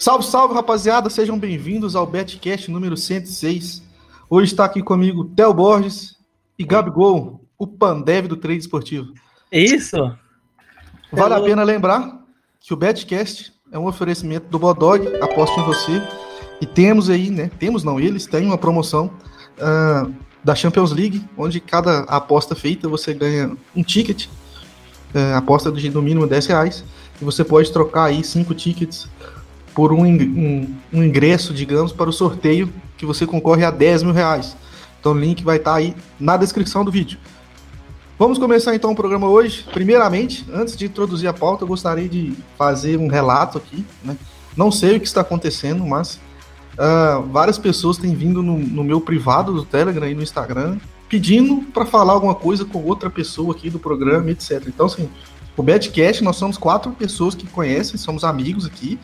Salve, salve, rapaziada. Sejam bem-vindos ao Betcast número 106. Hoje está aqui comigo Theo Borges e Gabigol, o Pandev do trade esportivo. Isso? Vale a pena lembrar que o Betcast é um oferecimento do Bodog, aposto em você. E temos aí, né? Temos não, eles têm uma promoção uh, da Champions League, onde cada aposta feita você ganha um ticket, uh, aposta de no mínimo 10 reais, e você pode trocar aí cinco tickets por um, um, um, ingresso, digamos, para o sorteio que você concorre a 10 mil reais. Então o link vai estar aí na descrição do vídeo. Vamos começar então o programa hoje. Primeiramente, antes de introduzir a pauta, eu gostaria de fazer um relato aqui. Né? Não sei o que está acontecendo, mas uh, várias pessoas têm vindo no, no, meu privado do Telegram e no Instagram pedindo para falar alguma coisa com outra pessoa aqui do programa, etc. Então, assim, o Badcast, nós somos quatro pessoas que conhecem, somos amigos aqui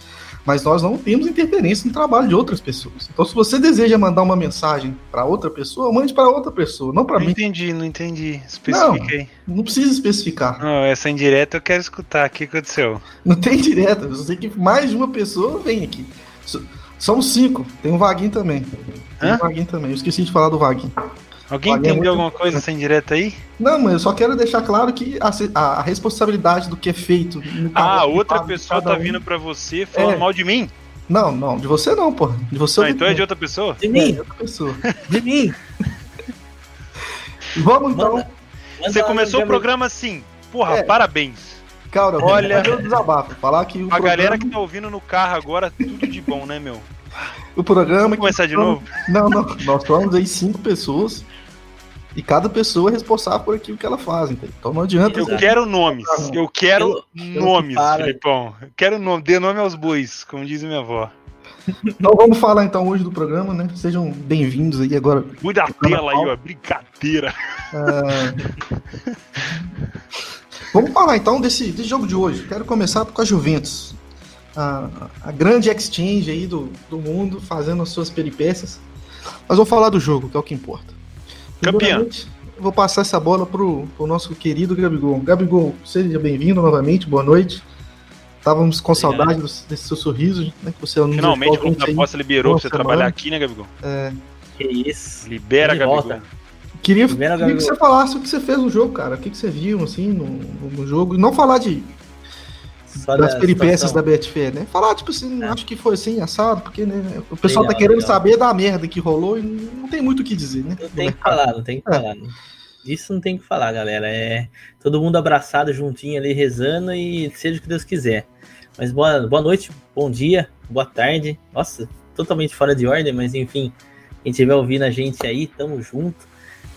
mas nós não temos interferência no trabalho de outras pessoas. Então, se você deseja mandar uma mensagem para outra pessoa, mande para outra pessoa, não para mim. Não entendi, não entendi. Especifiquei. Não, não precisa especificar. Não, essa indireta eu quero escutar. O que aconteceu? Não tem direta. Eu sei que mais de uma pessoa vem aqui. Somos cinco. Tem um Vaguinho também. Tem Hã? um Vaguinho também. Eu esqueci de falar do Vaguinho. Alguém entendeu muito... alguma coisa sem direta aí? Não, mas eu só quero deixar claro que a, a, a responsabilidade do que é feito. Ah, outra pessoa tá um... vindo para você falando é. mal de mim? Não, não, de você não, pô. De você ah, então é de outra pessoa? De mim. É, de outra pessoa. de mim. Vamos então. Manda, manda você começou o programa assim. Porra, é. parabéns. Cara, olha, eu desabafo, falar que a programa... galera que tá ouvindo no carro agora, tudo de bom, né, meu? O programa. Vamos começar de novo? Não, não. Nós somos aí cinco pessoas e cada pessoa é responsável por aquilo que ela faz, entendeu? Então não adianta. Eu quero nomes. Eu quero eu, nomes, eu Filipão. Eu quero nome. Dê nome aos bois, como diz minha avó. Então vamos falar então hoje do programa, né? Sejam bem-vindos aí agora. Cuida da tela aí, ó. Brincadeira. É... vamos falar então desse, desse jogo de hoje. Quero começar com a Juventus. A, a grande exchange aí do, do mundo, fazendo as suas peripécias. Mas vou falar do jogo, que é o que importa. Campeão. Vou passar essa bola pro, pro nosso querido Gabigol. Gabigol, seja bem-vindo novamente, boa noite. Estávamos com saudade desse seu sorriso, né? Que você Finalmente, quando a aposta liberou pra você semana. trabalhar aqui, né, Gabigol? É. Que isso. Libera, Gabigol. Volta. Queria, queria que você falasse o que você fez no jogo, cara. O que, que você viu, assim, no, no jogo. E não falar de só das peripécias da Betfair, né? Falar, tipo assim, é. acho que foi assim, assado, porque né, o pessoal legal, tá querendo legal. saber da merda que rolou e não tem muito o que dizer, né? Não tem que falar, não tem que é. falar. Né? Isso não tem que falar, galera. É todo mundo abraçado juntinho ali, rezando e seja o que Deus quiser. Mas boa, boa noite, bom dia, boa tarde. Nossa, totalmente fora de ordem, mas enfim, quem estiver ouvindo a gente aí, tamo junto.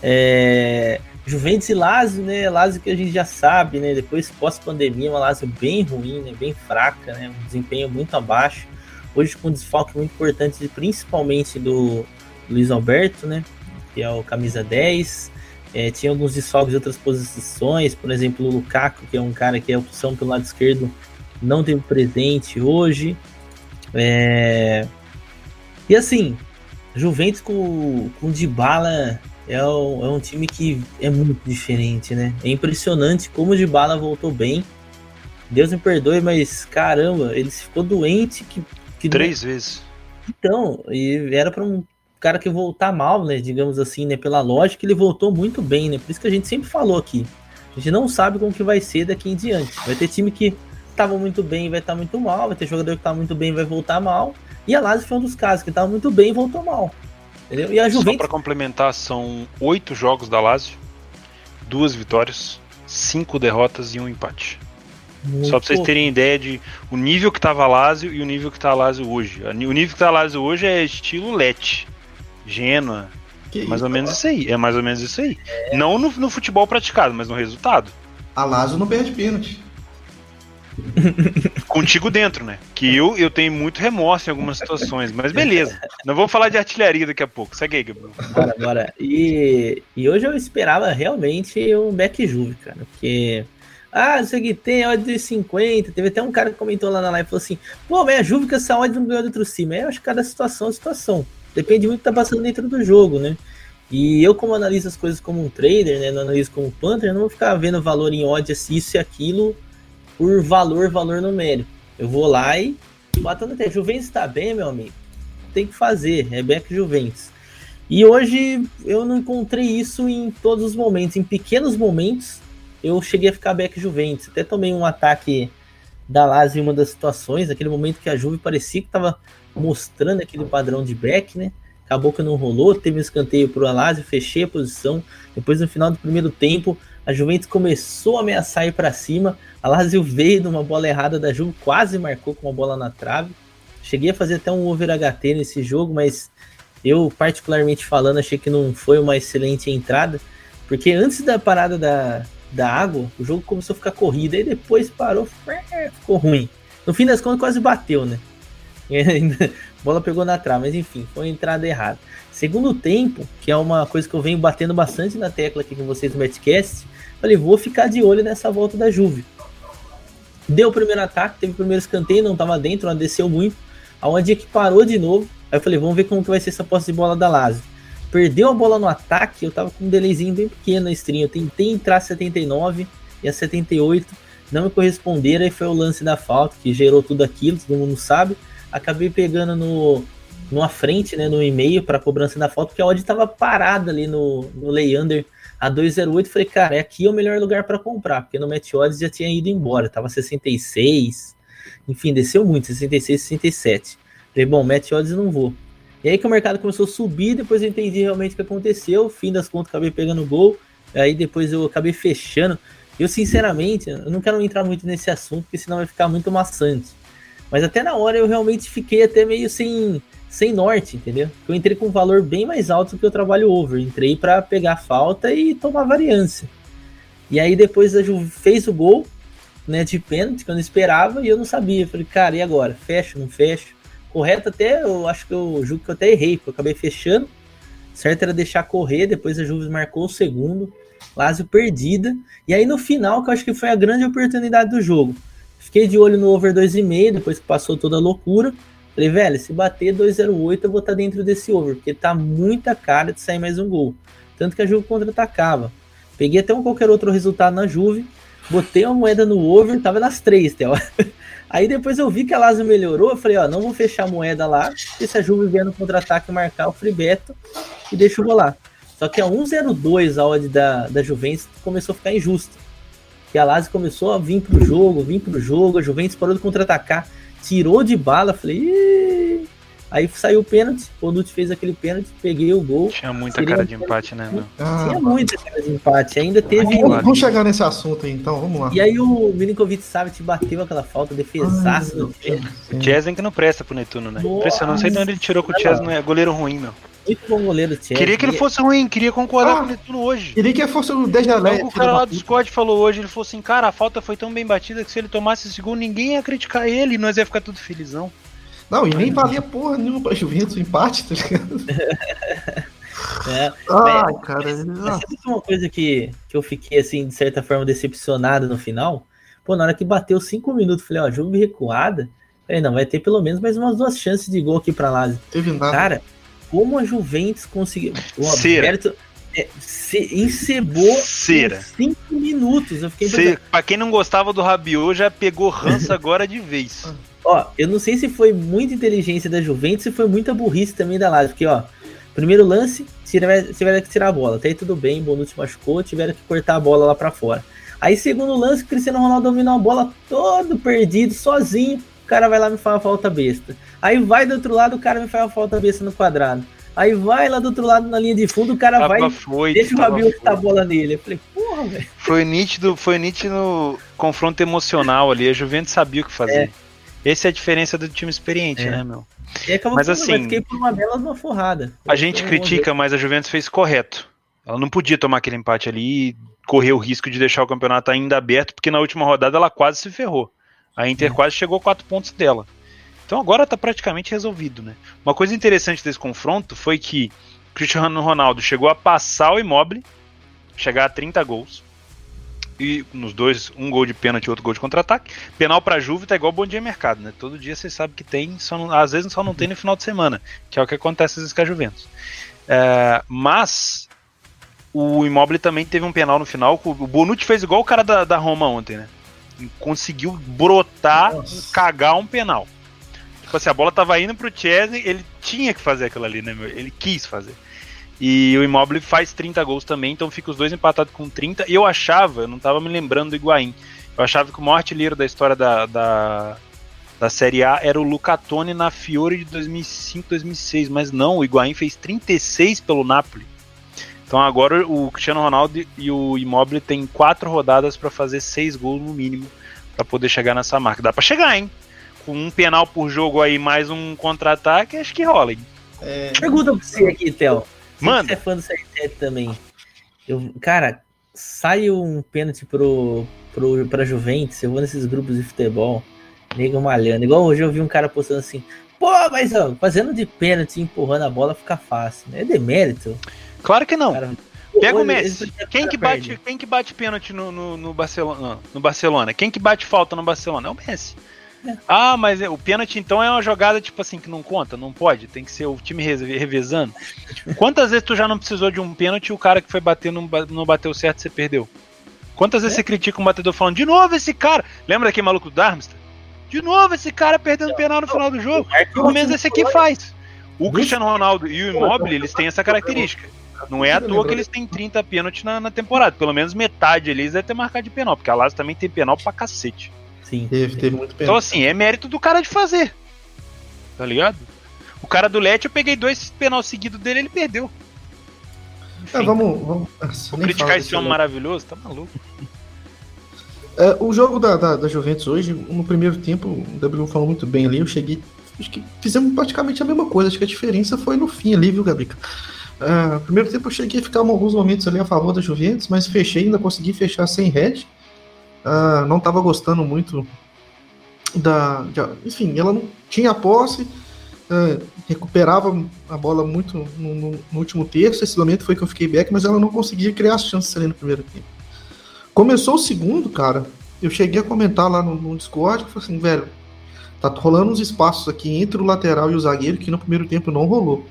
É, Juventus e Lazio, né? Lazio que a gente já sabe, né? Depois pós-pandemia, uma Lazio bem ruim, né? Bem fraca, né? Um desempenho muito abaixo. Hoje com um desfalque muito importante, principalmente do Luiz Alberto, né? Que é o camisa 10. É, tinha alguns desfalques de outras posições, por exemplo, o Lukaku, que é um cara que é opção pelo lado esquerdo, não teve presente hoje. É... E assim, Juventus com, com Dybala é um, é um time que é muito diferente, né? É impressionante como o de bala voltou bem. Deus me perdoe, mas caramba, ele ficou doente que, que três vezes. Então, e era para um cara que voltar mal, né? Digamos assim, né? Pela lógica, ele voltou muito bem, né? Por isso que a gente sempre falou aqui. A gente não sabe como que vai ser daqui em diante. Vai ter time que tava muito bem e vai estar tá muito mal, vai ter jogador que tá muito bem e vai voltar mal. E a Lazio foi um dos casos que tava muito bem e voltou mal. Entendeu? E a Juventus... Só para complementar, são oito jogos da Lazio, duas vitórias, cinco derrotas e um empate. Muito Só para vocês terem ideia de o nível que tava a Lazio e o nível que tá a Lazio hoje. O nível que tá a Lazio hoje é estilo Lete, Genoa, que mais isso, ou menos isso aí. É mais ou menos isso aí. É. Não no, no futebol praticado, mas no resultado. A Lazio não perde pênalti. Contigo dentro, né? Que eu, eu tenho muito remorso em algumas situações, mas beleza. Não vou falar de artilharia daqui a pouco. Segue aí, Gabriel. Bora, bora. E, e hoje eu esperava realmente um back Juve, cara. Porque. Ah, isso aqui tem odd de 50. Teve até um cara que comentou lá na live falou assim: pô, mas a Juve que essa odd não ganhou do cima. Eu acho que cada situação é situação. Depende muito do que tá passando dentro do jogo, né? E eu, como analiso as coisas como um trader, né? Não analiso como Panther, eu não vou ficar vendo valor em odd, assim, isso e aquilo por valor, valor numérico. Eu vou lá e, batendo até. Juventus está bem, meu amigo. Tem que fazer, é back Juventus. E hoje eu não encontrei isso em todos os momentos. Em pequenos momentos, eu cheguei a ficar back Juventus. Até tomei um ataque da Lazio em uma das situações, naquele momento que a Juve parecia que estava mostrando aquele padrão de back, né? Acabou que não rolou, teve um escanteio para o Lazio, fechei a posição. Depois, no final do primeiro tempo, a Juventus começou a ameaçar ir para cima. A Lazio veio de uma bola errada da Juve, quase marcou com uma bola na trave. Cheguei a fazer até um over HT nesse jogo, mas eu, particularmente falando, achei que não foi uma excelente entrada, porque antes da parada da, da água, o jogo começou a ficar corrido, e depois parou, ficou ruim. No fim das contas, quase bateu, né? a bola pegou na trave, mas enfim, foi uma entrada errada. Segundo tempo, que é uma coisa que eu venho batendo bastante na tecla aqui com vocês no Betcast, falei, vou ficar de olho nessa volta da Juve. Deu o primeiro ataque, teve o primeiro escanteio, não estava dentro, ela desceu muito. Aonde é que parou de novo. Aí eu falei, vamos ver como que vai ser essa posse de bola da Lazio. Perdeu a bola no ataque, eu tava com um delayzinho bem pequeno na stream. Eu tentei entrar a 79 e a 78 não me corresponderam. Aí foi o lance da falta, que gerou tudo aquilo, todo mundo sabe. Acabei pegando no, numa frente, né, no e-mail para cobrança da falta, porque a odd estava parada ali no, no Leander a 208. Falei, cara, é aqui o melhor lugar para comprar, porque no Match Odds já tinha ido embora, tava 66, enfim, desceu muito, 66, 67. Falei, bom, Match Odds não vou. E aí que o mercado começou a subir, depois eu entendi realmente o que aconteceu, fim das contas acabei pegando gol, aí depois eu acabei fechando. Eu, sinceramente, eu não quero entrar muito nesse assunto, porque senão vai ficar muito maçante. Mas até na hora eu realmente fiquei até meio sem, sem norte, entendeu? Eu entrei com um valor bem mais alto do que eu trabalho over. Entrei para pegar falta e tomar variância. E aí depois a Ju fez o gol, né, de pênalti, que eu não esperava, e eu não sabia. falei, cara, e agora? Fecho, não fecho? Correto até, eu acho que eu julgo que eu até errei, porque eu acabei fechando. Certo era deixar correr, depois a Juve marcou o segundo. Lazio perdida. E aí no final, que eu acho que foi a grande oportunidade do jogo. Fiquei de olho no over 2,5, depois que passou toda a loucura. Falei, velho, se bater 2,08 eu vou estar tá dentro desse over, porque tá muita cara de sair mais um gol. Tanto que a Juve contra-atacava. Peguei até um qualquer outro resultado na Juve, botei uma moeda no over, tava nas três, Theo. Aí depois eu vi que a Lazio melhorou, eu falei, ó, não vou fechar a moeda lá, e se a Juve vier no contra-ataque marcar o free beto e deixa eu rolar. Só que a 1,02 a odd da, da Juventus começou a ficar injusta. Que a Lazio começou a vir pro jogo, vir pro jogo, a Juventus parou de contra-atacar, tirou de bala, falei, Ih! Aí saiu o pênalti, o Bonucci fez aquele pênalti, peguei o gol. Tinha muita cara de empate, né, meu? Ah, Tinha muita cara de empate, ainda teve. Vamos, vamos chegar nesse assunto aí, então, vamos lá. E aí o Milinkovic te bateu aquela falta, defesaço do O Chesney que não presta pro Netuno, né? Impressionante, não sei de onde ele tirou que o Chesney não é goleiro ruim, meu. Muito bom goleiro, Chesney. Queria que ele fosse ruim, queria concordar ah, com o Netuno hoje. Queria que ele fosse o 10 da Leste. O cara lá do Scott falou hoje, ele falou assim, cara, a falta foi tão bem batida que se ele tomasse esse gol, ninguém ia criticar ele, nós ia ficar tudo felizão. Não, e nem valia porra nenhuma pra Juventus o empate, tá ligado? É, ah, é, cara. Mas, mas uma coisa que, que eu fiquei, assim, de certa forma, decepcionado no final? Pô, na hora que bateu cinco minutos, falei, ó, jogo recuada. Falei, não, vai ter pelo menos mais umas duas chances de gol aqui pra lá. Teve nada. Cara, como a Juventus conseguiu. O Alberto é, se, encebou Cera. cinco minutos. Eu fiquei Cera. Pra quem não gostava do Rabiot, já pegou rança agora de vez. Ó, eu não sei se foi muita inteligência da Juventus, se foi muita burrice também da Lazio, porque, ó, primeiro lance, tiveram que tirar a bola, até aí tudo bem, Bonucci machucou, tiveram que cortar a bola lá para fora. Aí, segundo lance, Cristiano Ronaldo dominou a bola todo perdido, sozinho, cara vai lá e me faz uma falta besta. Aí vai do outro lado, o cara me faz uma falta besta no quadrado. Aí vai lá do outro lado na linha de fundo, o cara tava vai foi, deixa o Rabiot chutar a bola nele. Eu falei, porra, velho. Foi nítido, foi nítido confronto emocional ali, a Juventus sabia o que fazer. É. Essa é a diferença do time experiente, é. né, meu? mas assim, mas fiquei por uma bela uma forrada. A gente critica, mas a Juventus fez correto. Ela não podia tomar aquele empate ali e correr o risco de deixar o campeonato ainda aberto, porque na última rodada ela quase se ferrou. A Inter é. quase chegou a quatro pontos dela. Então agora está praticamente resolvido, né? Uma coisa interessante desse confronto foi que Cristiano Ronaldo chegou a passar o Immobile, chegar a 30 gols e nos dois, um gol de pênalti e outro gol de contra-ataque. Penal para Juve tá igual bom dia mercado, né? Todo dia você sabe que tem, só não, às vezes só não tem no final de semana, que é o que acontece às vezes com a Juventus. É, mas o Immobile também teve um penal no final. O Bonucci fez igual o cara da, da Roma ontem, né? Conseguiu brotar, Nossa. cagar um penal. Tipo assim, a bola tava indo pro Chesney, ele tinha que fazer aquilo ali, né, meu? Ele quis fazer. E o Immobile faz 30 gols também, então fica os dois empatados com 30. Eu achava, eu não tava me lembrando do Higuaín, eu achava que o maior artilheiro da história da, da, da Série A era o Lucatone na Fiore de 2005, 2006, mas não, o Higuaín fez 36 pelo Napoli. Então agora o Cristiano Ronaldo e o Immobile tem quatro rodadas para fazer seis gols no mínimo para poder chegar nessa marca. Dá para chegar, hein? Com um penal por jogo aí mais um contra-ataque, acho que rola, hein? É... Pergunta pra você aqui, Theo. Mano. Você é fã do CR7 também. Eu, cara, sai um pênalti pro, pro, pra Juventus, eu vou nesses grupos de futebol, nego malhando. Igual hoje eu vi um cara postando assim, pô, mas ó, fazendo de pênalti, empurrando a bola fica fácil. É demérito. Claro que não. Cara, Pega o Messi. Quem que, bate, quem que bate pênalti no, no, no, Barcelona, no Barcelona? Quem que bate falta no Barcelona? É o Messi. É. Ah, mas é, o pênalti então é uma jogada tipo assim que não conta, não pode, tem que ser o time revezando. Quantas vezes tu já não precisou de um pênalti e o cara que foi bater não, não bateu certo você perdeu? Quantas vezes é. você critica um batedor falando de novo esse cara? Lembra aquele maluco do Darmstadt? De novo esse cara perdendo penal no final do jogo. Pelo menos esse aqui faz. O Cristiano Ronaldo e o Immobile, eles têm essa característica. Não é à toa que eles têm 30 pênaltis na, na temporada. Pelo menos metade ali eles devem ter marcado de penal, porque a Lazio também tem penal pra cacete. Sim. Teve, teve muito penal. Então, assim, é mérito do cara de fazer. Tá ligado? O cara do Lete, eu peguei dois penal seguidos dele ele perdeu. É, vamos. vamos Vou criticar esse homem maravilhoso, tá maluco. É, o jogo da, da, da, Juventus hoje, no primeiro tempo, o Gabriel falou muito bem ali, eu cheguei. Acho que fizemos praticamente a mesma coisa, acho que a diferença foi no fim ali, viu, Gabriel? Uh, primeiro tempo eu cheguei a ficar alguns momentos ali a favor da Juventus, mas fechei, ainda consegui fechar sem red. Uh, não estava gostando muito da. De, enfim, ela não tinha posse, uh, recuperava a bola muito no, no, no, último terço. Esse momento foi que eu fiquei back, mas ela não conseguia criar as chances ali no primeiro tempo. Começou o segundo, cara. Eu cheguei a comentar lá no, no Discord que falei assim, velho, tá rolando uns espaços aqui entre o lateral e o zagueiro que no primeiro tempo não rolou.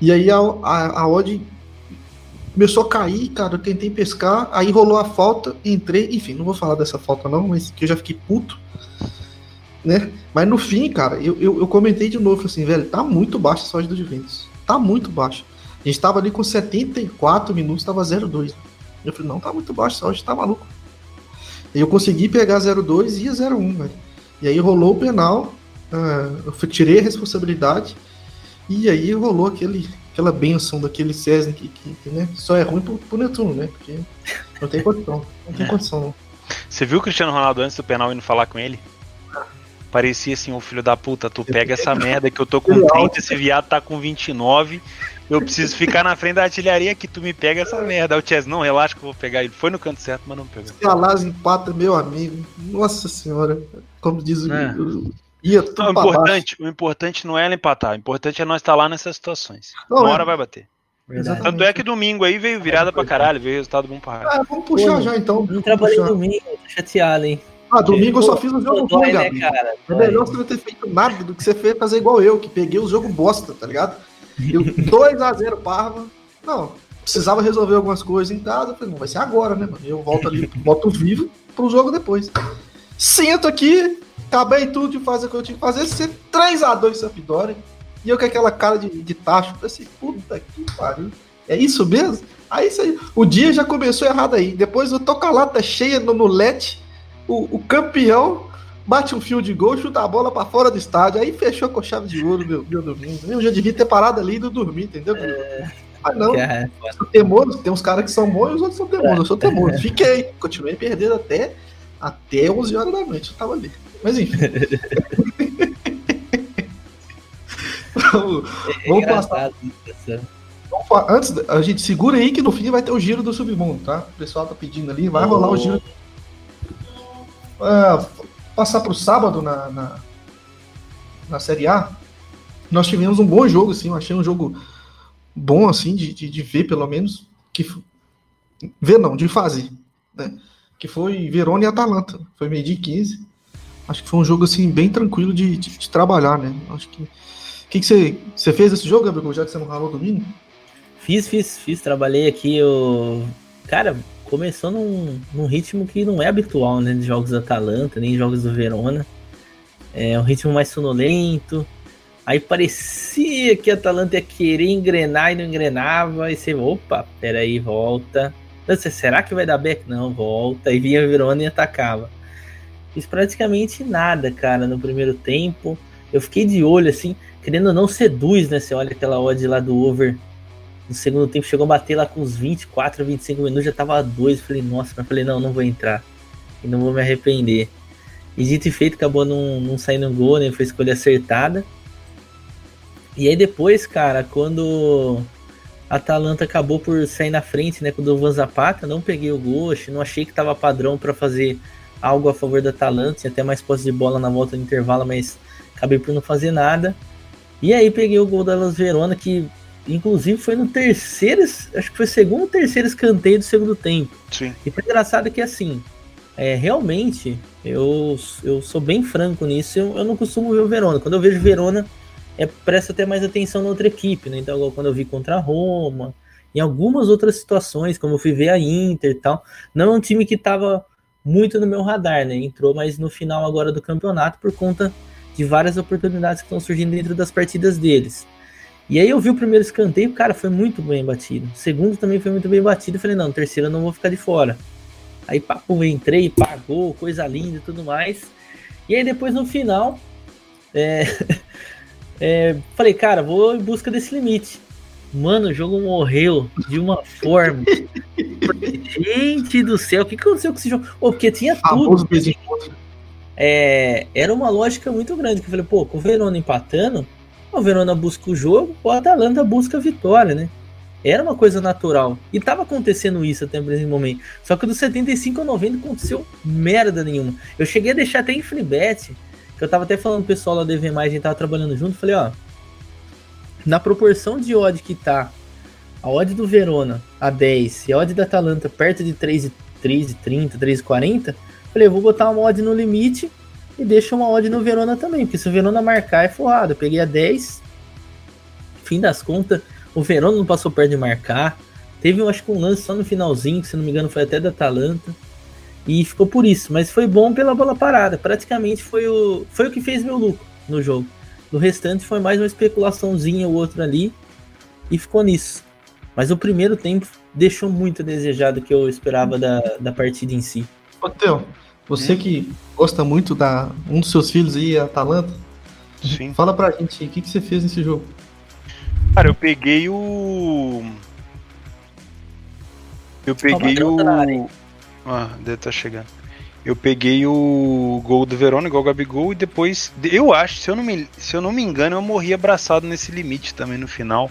E aí a, a, a odd começou a cair, cara. Eu tentei pescar, aí rolou a falta, entrei. Enfim, não vou falar dessa falta, não, mas que eu já fiquei puto. Né? Mas no fim, cara, eu, eu, eu comentei de novo assim, velho, tá muito baixa a odd do Juventus. Tá muito baixa. A gente tava ali com 74 minutos, tava 0,2. Eu falei, não, tá muito baixo essa odd, tá maluco. E eu consegui pegar 0,2 e ia 0,1, velho. E aí rolou o penal, uh, eu tirei a responsabilidade e aí rolou aquele, aquela benção daquele César que, que, que né, só é ruim pro, pro Netuno, né? Porque não tem condição. Não tem é. condição, não. Você viu o Cristiano Ronaldo antes do penal indo falar com ele? Parecia assim, o filho da puta, tu pega essa merda que eu tô com 30, esse viado tá com 29, eu preciso ficar na frente da artilharia que tu me pega essa merda. O Chess, não, relaxa que eu vou pegar ele. Foi no canto certo, mas não pegou. Se a Laz empata, meu amigo, nossa senhora, como diz o, é. Ia tudo não, o, importante, o importante não é ela empatar, o importante é nós estar lá nessas situações. Não, Uma é. hora vai bater. Verdade. Tanto é que domingo aí veio virada pra caralho, veio resultado bom pra caralho. Ah, vamos puxar Pô, já então. Não trabalhei domingo, tô chateado, hein? Ah, domingo eu só fiz o jogo ruim, né, cara? É melhor você não ter feito nada do que você fez fazer igual eu, que peguei o jogo bosta, tá ligado? 2x0 Parva. Não, precisava resolver algumas coisas em casa. Eu falei, não, vai ser agora, né, mano? Eu volto ali, boto vivo pro jogo depois. Sinto aqui, acabei tudo de fazer o que eu tinha que fazer, ser 3x2 Sampdoria. E eu com aquela cara de, de tacho, falei assim, puta que pariu. É isso mesmo? Aí isso aí, o dia já começou errado aí. Depois eu tô com a lata cheia no, no LED, o, o, campeão bate um fio de gol, chuta a bola para fora do estádio. Aí fechou com chave de ouro meu, meu domingo. Eu já devia ter parado ali e não dormir, entendeu? É... Ah, não. É, sou teimoso, tem uns caras que são bons e os outros são teimosos. Eu sou teimoso. Fiquei, continuei perdendo até, até 11 horas da noite. Eu tava ali. Mas enfim. vamos, é vamos passar. Vamos, antes, a gente segura aí que no fim vai ter o giro do submundo, tá? O pessoal tá pedindo ali, vai oh. rolar o giro. Uh, passar pro sábado na, na, na Série A, nós tivemos um bom jogo, assim, eu achei um jogo bom, assim, de, de, de ver, pelo menos, que ver não, de fazer, né? Que foi Verona e Atalanta, foi meio de 15 acho que foi um jogo assim bem tranquilo de, de, de trabalhar, né? Acho que. O que, você, você fez esse jogo, Gabriel, já que você não ralou domingo? Fiz, fiz, fiz. Trabalhei aqui. O... Cara, começou num, num ritmo que não é habitual, né? De jogos da Atalanta, nem jogos do Verona. É um ritmo mais sonolento. Aí parecia que a Atalanta ia querer engrenar e não engrenava. E você, opa, peraí, volta. Você, será que vai dar back? Não, volta. E vinha Verona e atacava. Fiz praticamente nada, cara, no primeiro tempo. Eu fiquei de olho, assim, querendo ou não seduz, né? Você olha aquela odd lá do over. No segundo tempo chegou a bater lá com uns 24, 25 minutos, já tava 2. Falei, nossa, mas falei, não, não vou entrar. E não vou me arrepender. E dito e feito, acabou não, não saindo gol, né? Foi escolha acertada. E aí depois, cara, quando a Atalanta acabou por sair na frente, né, com o Dovan Zapata, não peguei o gol, não achei que tava padrão para fazer algo a favor da Atalanta, tinha até mais posse de bola na volta do intervalo, mas acabei por não fazer nada. E aí peguei o gol da Las Verona, que inclusive foi no terceiro, acho que foi segundo ou terceiro escanteio do segundo tempo. Sim. E foi engraçado que assim, é, realmente, eu, eu sou bem franco nisso, eu, eu não costumo ver o Verona. Quando eu vejo Verona, é, presta até mais atenção na outra equipe, né? Então, quando eu vi contra a Roma, em algumas outras situações, como eu fui ver a Inter e tal, não é um time que estava muito no meu radar, né? Entrou mais no final agora do campeonato por conta de várias oportunidades que estão surgindo dentro das partidas deles. E aí eu vi o primeiro escanteio, cara, foi muito bem batido. O segundo também foi muito bem batido. Eu falei, não, terceiro eu não vou ficar de fora. Aí, papo, entrei, pagou, coisa linda e tudo mais. E aí depois no final, é, É, falei, cara, vou em busca desse limite. Mano, o jogo morreu de uma forma. Gente do céu, o que aconteceu com esse jogo? Oh, porque tinha tudo. É, era uma lógica muito grande. Que eu falei, pô, com o Verona empatando, o Verona busca o jogo, o Atalanta busca a vitória, né? Era uma coisa natural. E tava acontecendo isso até o momento. Só que do 75 ao 90 aconteceu merda nenhuma. Eu cheguei a deixar até em free bet que eu tava até falando pro pessoal lá do EV+, a gente tava trabalhando junto, falei, ó, na proporção de odd que tá, a odd do Verona a 10 e a odd da Atalanta perto de 3,30, 3,40, falei, eu vou botar uma odd no limite e deixo uma odd no Verona também, porque se o Verona marcar é forrado. Eu peguei a 10, fim das contas, o Verona não passou perto de marcar, teve, acho que um lance só no finalzinho, que se não me engano foi até da Atalanta, e ficou por isso, mas foi bom pela bola parada. Praticamente foi o, foi o que fez meu lucro no jogo. No restante foi mais uma especulaçãozinha, o outro ali, e ficou nisso. Mas o primeiro tempo deixou muito a desejar do que eu esperava da, da partida em si. Ô, Teo, você hum? que gosta muito da. Um dos seus filhos aí, a Atalanta. Sim. Fala pra gente o que, que você fez nesse jogo. Cara, eu peguei o. Eu peguei o. Ah, deve estar tá chegando. Eu peguei o gol do Verona, igual o Gabigol, e depois. Eu acho, se eu não me, se eu não me engano, eu morri abraçado nesse limite também no final.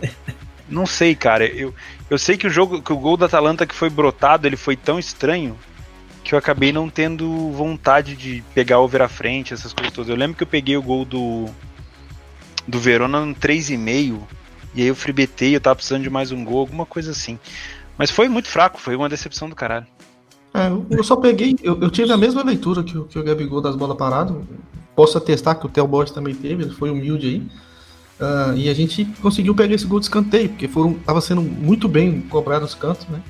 não sei, cara. Eu, eu sei que o jogo, que o gol da Atalanta que foi brotado, ele foi tão estranho que eu acabei não tendo vontade de pegar over à frente, essas coisas todas. Eu lembro que eu peguei o gol do do Verona no 3,5 e aí eu fribetei, eu tava precisando de mais um gol, alguma coisa assim. Mas foi muito fraco, foi uma decepção do caralho. É, eu só peguei, eu, eu, tive a mesma leitura que, que o Gabigol das bolas paradas. Posso atestar que o Theo Borges também teve, ele foi humilde aí. Uh, e a gente conseguiu pegar esse gol de escanteio, porque foram, tava sendo muito bem cobrado os cantos, né?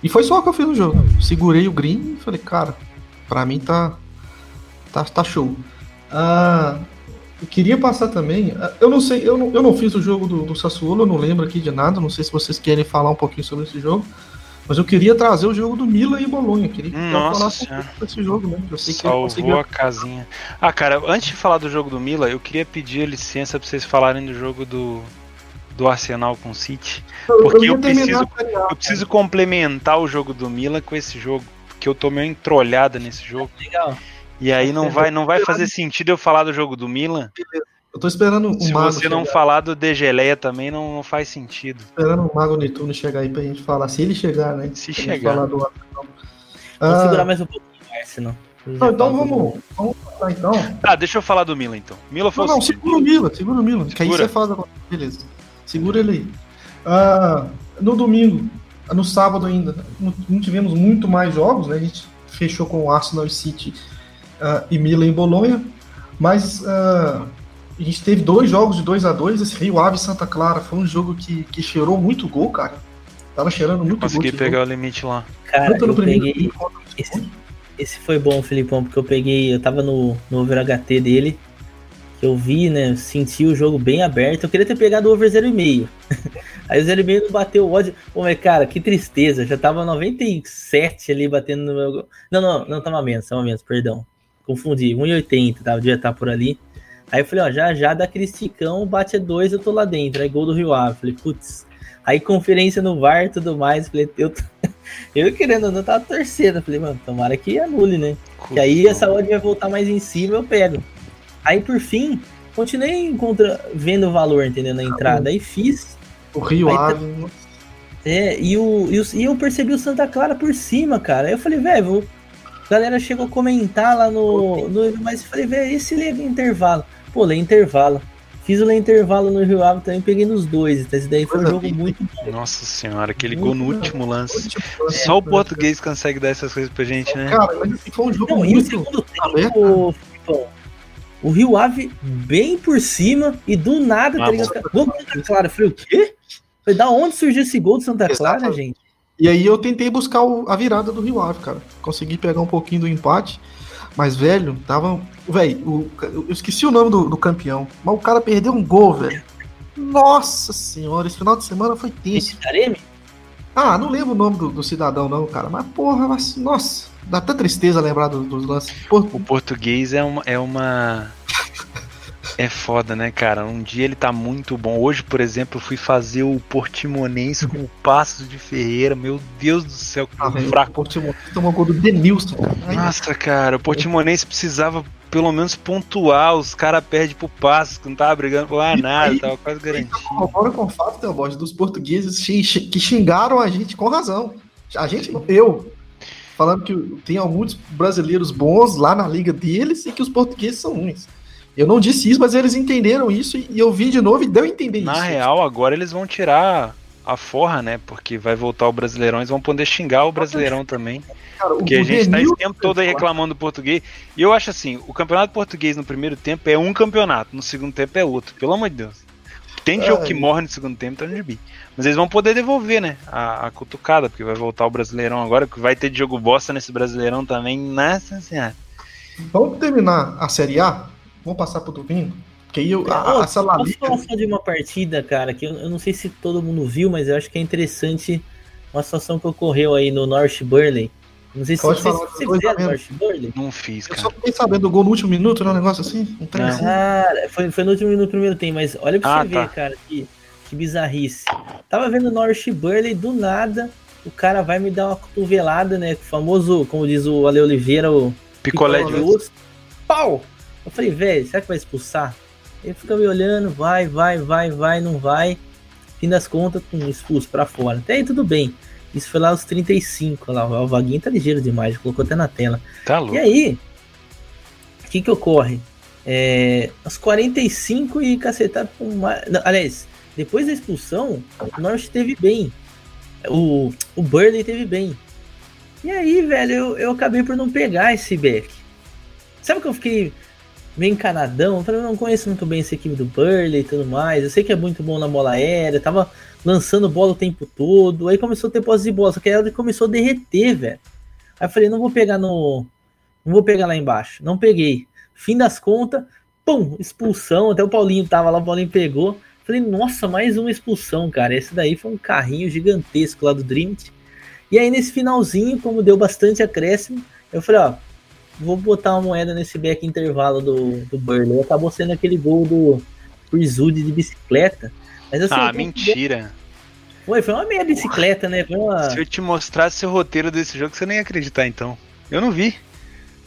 E foi só o que eu fiz no jogo. Segurei o green e falei, cara, pra mim tá, tá, tá show. Uh, eu queria passar também. Uh, eu não sei, eu não, eu não fiz o jogo do, do Sassuolo, eu não lembro aqui de nada. Não sei se vocês querem falar um pouquinho sobre esse jogo. Mas eu queria trazer o jogo do Milan e Bolonha. Queria que Nossa falar um esse jogo mesmo. Eu sei que Salvou conseguiu... a casinha. Ah, cara, antes de falar do jogo do Milan, eu queria pedir licença pra vocês falarem do jogo do, do Arsenal com o City. Porque eu, eu preciso, eu preciso complementar o jogo do Milan com esse jogo. Porque eu tô meio entrolhada nesse jogo. Legal. E aí não vai, não vai fazer sentido eu falar do jogo do Milan. Beleza. Eu tô esperando o Se Mago você não chegar. falar do Degeleia também, não, não, faz sentido. Esperando o Mago Netuno chegar aí pra gente falar. Se ele chegar, né? Se chegar. Falar do... Vou ah, segurar mais um pouquinho mais, senão. Não, então vamos, vamos passar então. Ah, deixa eu falar do Milan então. Milan foi não, não, segura o Milan, segura o Milan. Segura. Que aí você faz a... Beleza. Segura ele aí. Ah, no domingo, no sábado ainda, não tivemos muito mais jogos, né? A gente fechou com o Arsenal City uh, e Milan em Bolonha, mas uh, a gente teve dois jogos de 2 a 2 Esse Rio Ave Santa Clara foi um jogo que, que cheirou muito gol, cara. Tava cheirando muito Consegui gol. Consegui pegar gol. o limite lá. Cara, primeiro peguei... esse, esse foi bom, Filipão, porque eu peguei, eu tava no, no over HT dele, que eu vi, né, senti o jogo bem aberto. Eu queria ter pegado o over 0,5. Aí o 0,5 não bateu o ódio. Pô, mas cara, que tristeza. Já tava 97 ali batendo no meu. Não, não, não, tava menos, tava menos, perdão. Confundi, 1,80, tava, devia estar por ali. Aí eu falei, ó, já já dá aquele esticão, bate a 2, eu tô lá dentro. Aí gol do Rio Ave. Falei, putz. Aí conferência no VAR e tudo mais. Falei, eu, eu querendo, não tava torcendo. Falei, mano, tomara que anule, né? Que aí essa odd vai voltar mais em cima, eu pego. Aí por fim, continuei encontra... vendo o valor, entendendo? Na entrada. Aí fiz. O Rio Aí, Ave. É, e, o, e, o, e eu percebi o Santa Clara por cima, cara. Aí eu falei, velho, a galera chegou a comentar lá no. no mas eu falei, velho, esse lê intervalo. Pô, lê intervalo. Fiz o lê intervalo no Rio Ave também, peguei nos dois. Então esse daí foi um jogo muito bom. Nossa senhora, aquele gol Muito no último lance. Último lance. Só o português consegue dar essas coisas pra gente, né? Cara, mas assim, foi um jogo Não, e o muito. segundo aberto. tempo, Filipão, o Rio Ave bem por cima e do nada, tá ligado? Gol do Santa Clara. Eu falei, o quê? Falei, da onde surgiu esse gol do Santa Clara, Exatamente. gente? E aí eu tentei buscar o- a virada do Rio Ave, cara. Consegui pegar um pouquinho do empate. Mas, velho, tava. Velho, eu esqueci o nome do, do campeão. Mas o cara perdeu um gol, velho. Nossa senhora, esse final de semana foi tenso. Taremi? Ah, não lembro o nome do, do cidadão, não, cara. Mas, porra, mas, nossa, dá até tristeza lembrar do- dos lances. Pô, O português é uma, é uma. É foda, né, cara? Um dia ele tá muito bom. Hoje, por exemplo, eu fui fazer o Portimonense com o Passos de Ferreira. Meu Deus do céu, que ah, velho, o fraco. Portimonense tomou gol do Denilson. Nossa, cara, o Portimonense precisava pelo menos pontuar. Os caras perdem pro Passos, que não tava brigando por E nada, aí- tava quase garantido. Agora com o fato, Teobald, dos portugueses que xingaram a gente com razão. A gente, eu, falando que tem alguns brasileiros bons lá na liga deles e que os portugueses são ruins. Eu não disse isso, mas eles entenderam isso e eu vi de novo e deu a entender Na isso. real, agora eles vão tirar a forra, né? Porque vai voltar o Brasileirão, eles vão poder xingar o Brasileirão também. Cara, o- Porque a gente tá esse tempo todo aí reclamando do português. E eu acho assim, o campeonato português no primeiro tempo é um campeonato, no segundo tempo é outro. Pelo amor de Deus. Tem jogo que morre no segundo tempo, então de bi. Mas eles vão poder devolver, né? A, a cutucada, porque vai voltar o Brasileirão agora, que vai ter de jogo bosta nesse Brasileirão também. Nossa senhora. Vamos terminar a Série A? Vamos passar pro domingo? Porque aí eu, a, a, essa La Posso Liga- falar só de uma partida, cara, que eu, eu não sei se todo mundo viu, mas eu acho que é interessante uma situação que ocorreu aí no North Burley. Não sei se Pode vocês falar, fizeram menos. North Burley. Não fiz, Eu só cara. fiquei sabendo do gol no último minuto, né? Um negócio assim. Um trem Não. assim. Cara, foi, foi no último minuto do primeiro tempo, mas olha pra Ah, você tá. ver, cara, que, que bizarrice. Tava vendo North Burley, do nada, o cara vai me dar uma cotovelada, né? O famoso, como diz o Ale Oliveira, o Picolé de Picolé. osso. osso. Pau! Eu falei, velho, será que vai expulsar? Ele fica me olhando, vai, vai, vai, vai, não vai. Fim das contas, com expulso pra fora. Até aí tudo bem. Isso foi lá aos 35, lá. O Vaguinho tá ligeiro demais, colocou até na tela. Tá louco. E aí, o que que ocorre? É, aos 45 e cacetado com mais... não, Aliás, depois da expulsão, o Norte teve bem. O, o Burley teve bem. E aí, velho, eu, eu acabei por não pegar esse back. Sabe que eu fiquei meio encanadão? Eu falei, não conheço muito bem essa equipe do Burley e tudo mais. Eu sei que é muito bom na bola aérea, tava lançando bola o tempo todo. Aí começou a ter posse de bola, só que ela começou a derreter, velho. Aí eu falei, não vou pegar no. Não vou pegar lá embaixo. Não peguei. Fim das contas, pum, expulsão. Até o Paulinho tava lá, o Paulinho pegou. Falei, nossa, mais uma expulsão, cara. Esse daí foi um carrinho gigantesco lá do Dream. E aí nesse finalzinho, como deu bastante acréscimo, eu falei, ó, vou botar uma moeda nesse back intervalo do, do Burley. Acabou sendo aquele gol do Prizud de bicicleta. Mas assim, Ah, mentira. Foi, foi uma meia bicicleta, né? Uma. Se eu te mostrasse o roteiro desse jogo, você nem ia acreditar, então. Eu não vi.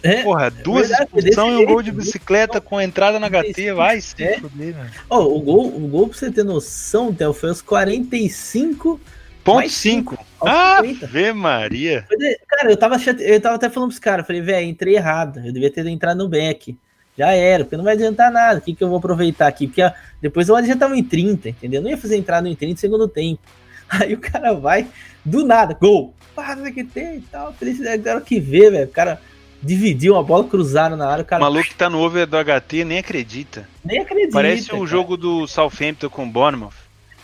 É, Porra, duas verdade, expulsão desse e um gol de bicicleta com entrada na HT. Vai se É. velho. Ó, o gol, o gol, pra você ter noção, Theo, foi aos 45 Ponto Mais 5. aos Ah, 50. Ave Maria. Cara, eu tava, eu tava até falando pros caras, falei, velho, entrei errado, eu devia ter entrado no back. Já era, porque não vai adiantar nada. O que, que eu vou aproveitar aqui? Porque ó, depois eu já tava em 30, entendeu? Não ia fazer entrada em 30 segundo tempo. Aí o cara vai, do nada, gol. O que tem e tal. Felicidade, agora que vê, velho. O cara dividiu uma bola cruzada na área, o O cara maluco que tá no over do HT nem acredita. nem acredita. Parece o cara. jogo do Southampton com o Bournemouth.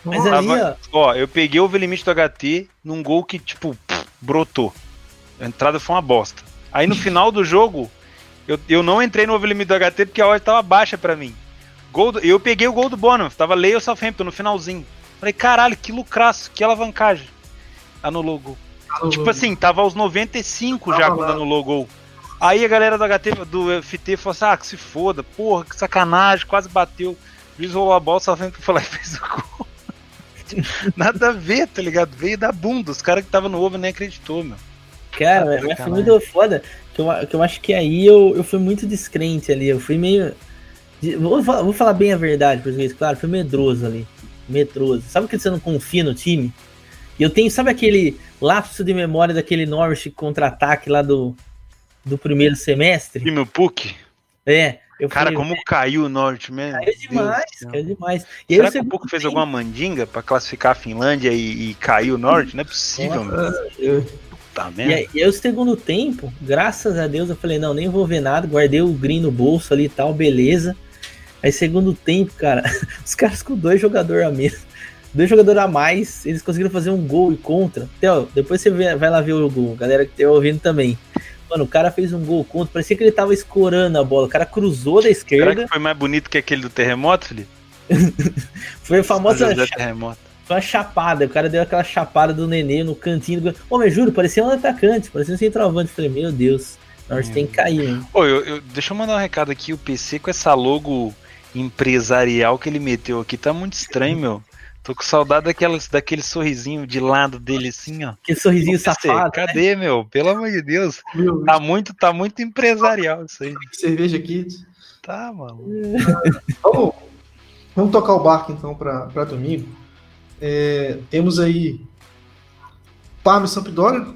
Mas ali, ó, Ó, eu peguei o limite do HT num gol que, tipo, pff, brotou. A entrada foi uma bosta. Aí no final do jogo, eu, eu não entrei no overlimit do HT porque a odd tava baixa para mim. Gol do, eu peguei o gol do Bono, tava Leio Southampton no finalzinho. Falei, caralho, que lucraço, que alavancagem. Anulou o gol. Anulou. Tipo assim, tava aos 95 já quando anulou o gol. Aí a galera do HT, do FT falou assim, ah, que se foda, porra, que sacanagem, quase bateu. O juiz rolou a bola, Southampton foi lá e fez o gol. Nada a ver, tá ligado? Veio da bunda, os caras que tava no ovo nem acreditou, meu. Cara, mas foi muito foda. Que eu, que eu acho que aí eu, eu fui muito descrente ali. Eu fui meio. Vou, vou falar bem a verdade, português, claro, fui medroso ali. Medroso. Sabe que você não confia no time? E eu tenho, sabe aquele lapso de memória daquele Norwich contra-ataque lá do, do primeiro semestre? Time PUC? É. Eu Cara, como caiu o Norte mesmo? Caiu demais, Deus caiu demais. E Será que o fez alguma mandinga para classificar a Finlândia e, e caiu o Norte? Não é possível, Nossa, meu. Tá e, aí, e aí, o segundo tempo, graças a Deus, eu falei, não, nem vou ver nada, guardei o green no bolso ali e tal, beleza. Aí segundo tempo, cara, os caras com dois jogadores a menos, dois jogadores a mais, eles conseguiram fazer um gol e contra. Theo, depois você vai lá ver o gol, galera que tá ouvindo também. Mano, o cara fez um gol contra, parecia que ele tava escorando a bola, o cara cruzou da esquerda. Será que foi mais bonito que aquele do terremoto, Felipe? foi a famosa... Terremoto. Foi uma chapada, o cara deu aquela chapada do nenê no cantinho do. Ô, mas juro, parecia um atacante, parecia um centroavante. Falei, meu Deus, nós hum. tem que cair, hein? Ô, eu, eu, deixa eu mandar um recado aqui, o PC com essa logo empresarial que ele meteu aqui tá muito estranho, meu. Tô com saudade daquelas, daquele sorrisinho de lado dele, assim, ó. Aquele sorrisinho safado. Né? Cadê, né? meu? Pelo amor de Deus. Meu, tá muito, tá muito empresarial isso aí. Cerveja aqui. Tá, mano. vamos, vamos tocar o barco então pra, pra domingo. É, temos aí Parma e Sampdoria.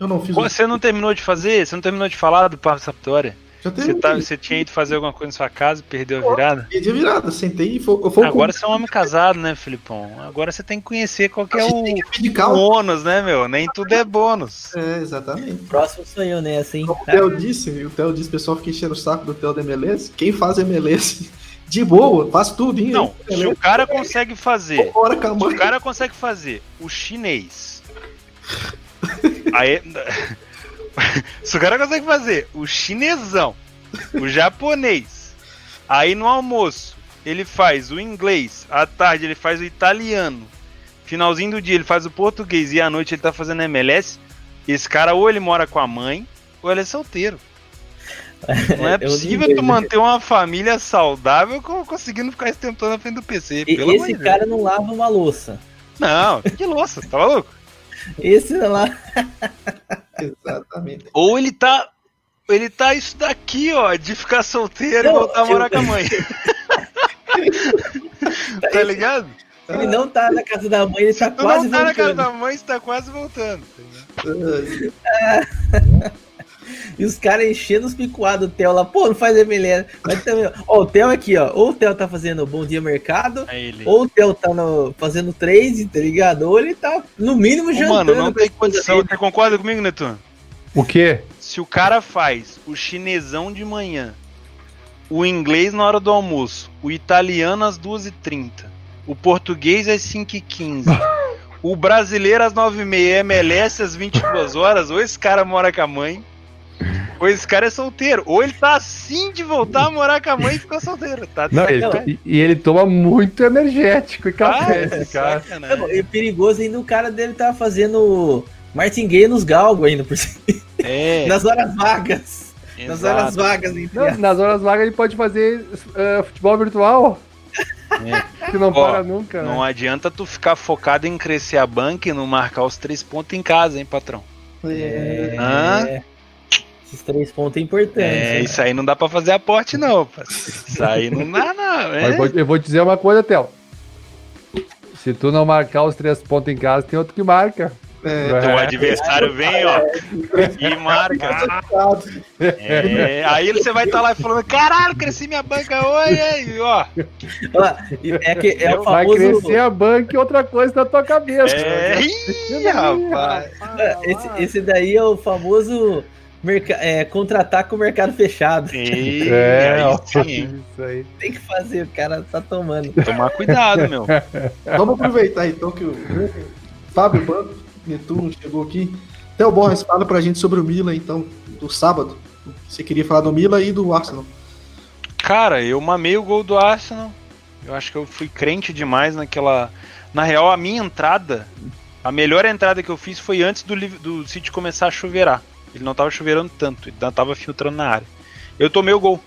Eu não fiz. Você o... não terminou de fazer? Você não terminou de falar do Parma e Sampdoria? Já você, tá, você tinha ido fazer alguma coisa na sua casa e perdeu a virada? Perdi a virada, sentei e foi. foi Agora você é um homem casado, né, Filipão? Agora você tem que conhecer qual que é o, o ônus, né, meu? Nem tudo é bônus. É, exatamente. Próximo sou eu, né? Assim. Como o Theo disse, o Theo disse, o pessoal fica enchendo o saco do Theo de MLS. Quem faz MLS de boa, faz tudo. Hein? Não, se o cara consegue fazer. Se o cara consegue fazer o chinês. Aí, se o cara consegue fazer o chinesão, o japonês, aí no almoço ele faz o inglês, à tarde ele faz o italiano, finalzinho do dia ele faz o português e à noite ele tá fazendo MLS, esse cara ou ele mora com a mãe ou ele é solteiro. Não é possível tu manter uma família saudável conseguindo ficar estentando na frente do PC. E, esse cara não lava uma louça. Não, que louça, tá maluco? Esse lá. Exatamente. Ou ele tá. Ele tá isso daqui, ó, de ficar solteiro não, e voltar a morar com a mãe. tá ligado? Ele não tá na casa da mãe, ele tá quase voltando. não tá na casa da mãe, está quase voltando. E os caras enchendo os picuados do Theo lá, pô, não faz MLS. Mas também, ó, o Theo aqui, ó. Ou o Theo tá fazendo Bom Dia Mercado, é ou o Theo tá no, fazendo trade, tá ligado? Ou ele tá, no mínimo, jantando. Mano, não tem condição. Você concorda comigo, Netuno? O quê? Se o cara faz o chinesão de manhã, o inglês na hora do almoço, o italiano às 2h30, o português às 5h15. o brasileiro às 9h30, MLS às 22 horas, ou esse cara mora com a mãe, ou esse cara é solteiro. Ou ele tá assim de voltar a morar com a mãe e ficou solteiro. Tá não, ele, e, e, ele toma muito energético e café, ah, esse cara. É, perigoso ainda o cara dele tá fazendo martingueiro nos galgos ainda por cima. É. Nas horas vagas. Exato. Nas horas vagas, não, Nas horas vagas ele pode fazer uh, futebol virtual. É. Que não Ó, para nunca. Não né? adianta tu ficar focado em crescer a banca e não marcar os três pontos em casa, hein, patrão? É. Hã? Esses três pontos é importante. É, né? isso aí não dá pra fazer aporte, não. Pô. Isso aí não dá, não. É. Eu, vou, eu vou te dizer uma coisa, Théo. Se tu não marcar os três pontos em casa, tem outro que marca. É. O adversário vem, ó, e marca. É, aí você vai estar tá lá falando: caralho, cresci minha banca hoje, aí, ó. É que é o famoso... Vai crescer a banca e outra coisa na tua cabeça. É, Ih, rapaz. Esse, esse daí é o famoso Merca é, contra-ataque com o mercado fechado. E... É, sim. Isso aí. Tem que fazer, o cara tá tomando. Tomar cuidado, meu. Vamos aproveitar então que o Fábio Banco, Netuno, chegou aqui. Theo Borges, fala pra gente sobre o Milan, então. do sábado. Você queria falar do Milan e do Arsenal. Cara, eu mamei o gol do Arsenal. Eu acho que eu fui crente demais naquela. Na real, a minha entrada, a melhor entrada que eu fiz foi antes do, do City começar a chuveirar. Ele não tava choverando tanto, ele tava filtrando na área. Eu tomei o gol.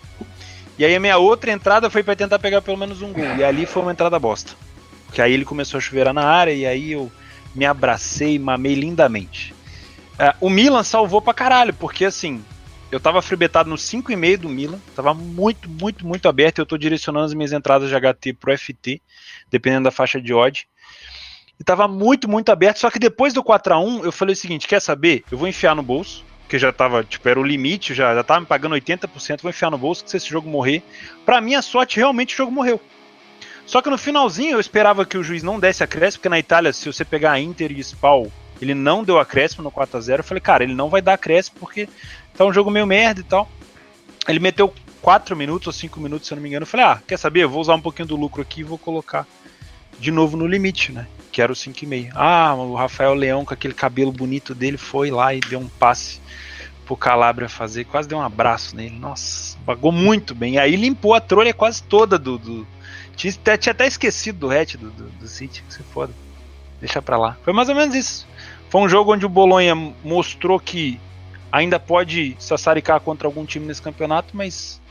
E aí a minha outra entrada foi para tentar pegar pelo menos um gol. E ali foi uma entrada bosta. Porque aí ele começou a chuveirar na área e aí eu me abracei, mamei lindamente. Uh, o Milan salvou pra caralho, porque assim, eu tava fribetado no 5,5 do Milan, tava muito, muito, muito aberto. Eu tô direcionando as minhas entradas de HT pro FT, dependendo da faixa de odd. E tava muito, muito aberto. Só que depois do 4 a 1 eu falei o seguinte: quer saber? Eu vou enfiar no bolso, que já tava, tipo, era o limite, já, já tava me pagando 80%, vou enfiar no bolso, que se esse jogo morrer. Pra minha sorte, realmente o jogo morreu. Só que no finalzinho eu esperava que o juiz não desse acréscimo, porque na Itália, se você pegar Inter e Spal, ele não deu acréscimo no 4 a 0 Eu falei, cara, ele não vai dar acréscimo porque Tá um jogo meio merda e tal. Ele meteu 4 minutos ou 5 minutos, se eu não me engano. Eu falei, ah, quer saber? Eu vou usar um pouquinho do lucro aqui e vou colocar de novo no limite, né? Que era o 5,5. Ah, o Rafael Leão com aquele cabelo bonito dele foi lá e deu um passe pro Calabria fazer. Quase deu um abraço nele. Nossa, pagou muito bem. Aí limpou a trolha quase toda do. do... Tinha, tinha, até esquecido do hatch do, do, do City, que você foda. Deixa pra lá. Foi mais ou menos isso. Foi um jogo onde o Bolonha mostrou que ainda pode sassaricar contra algum time nesse campeonato, mas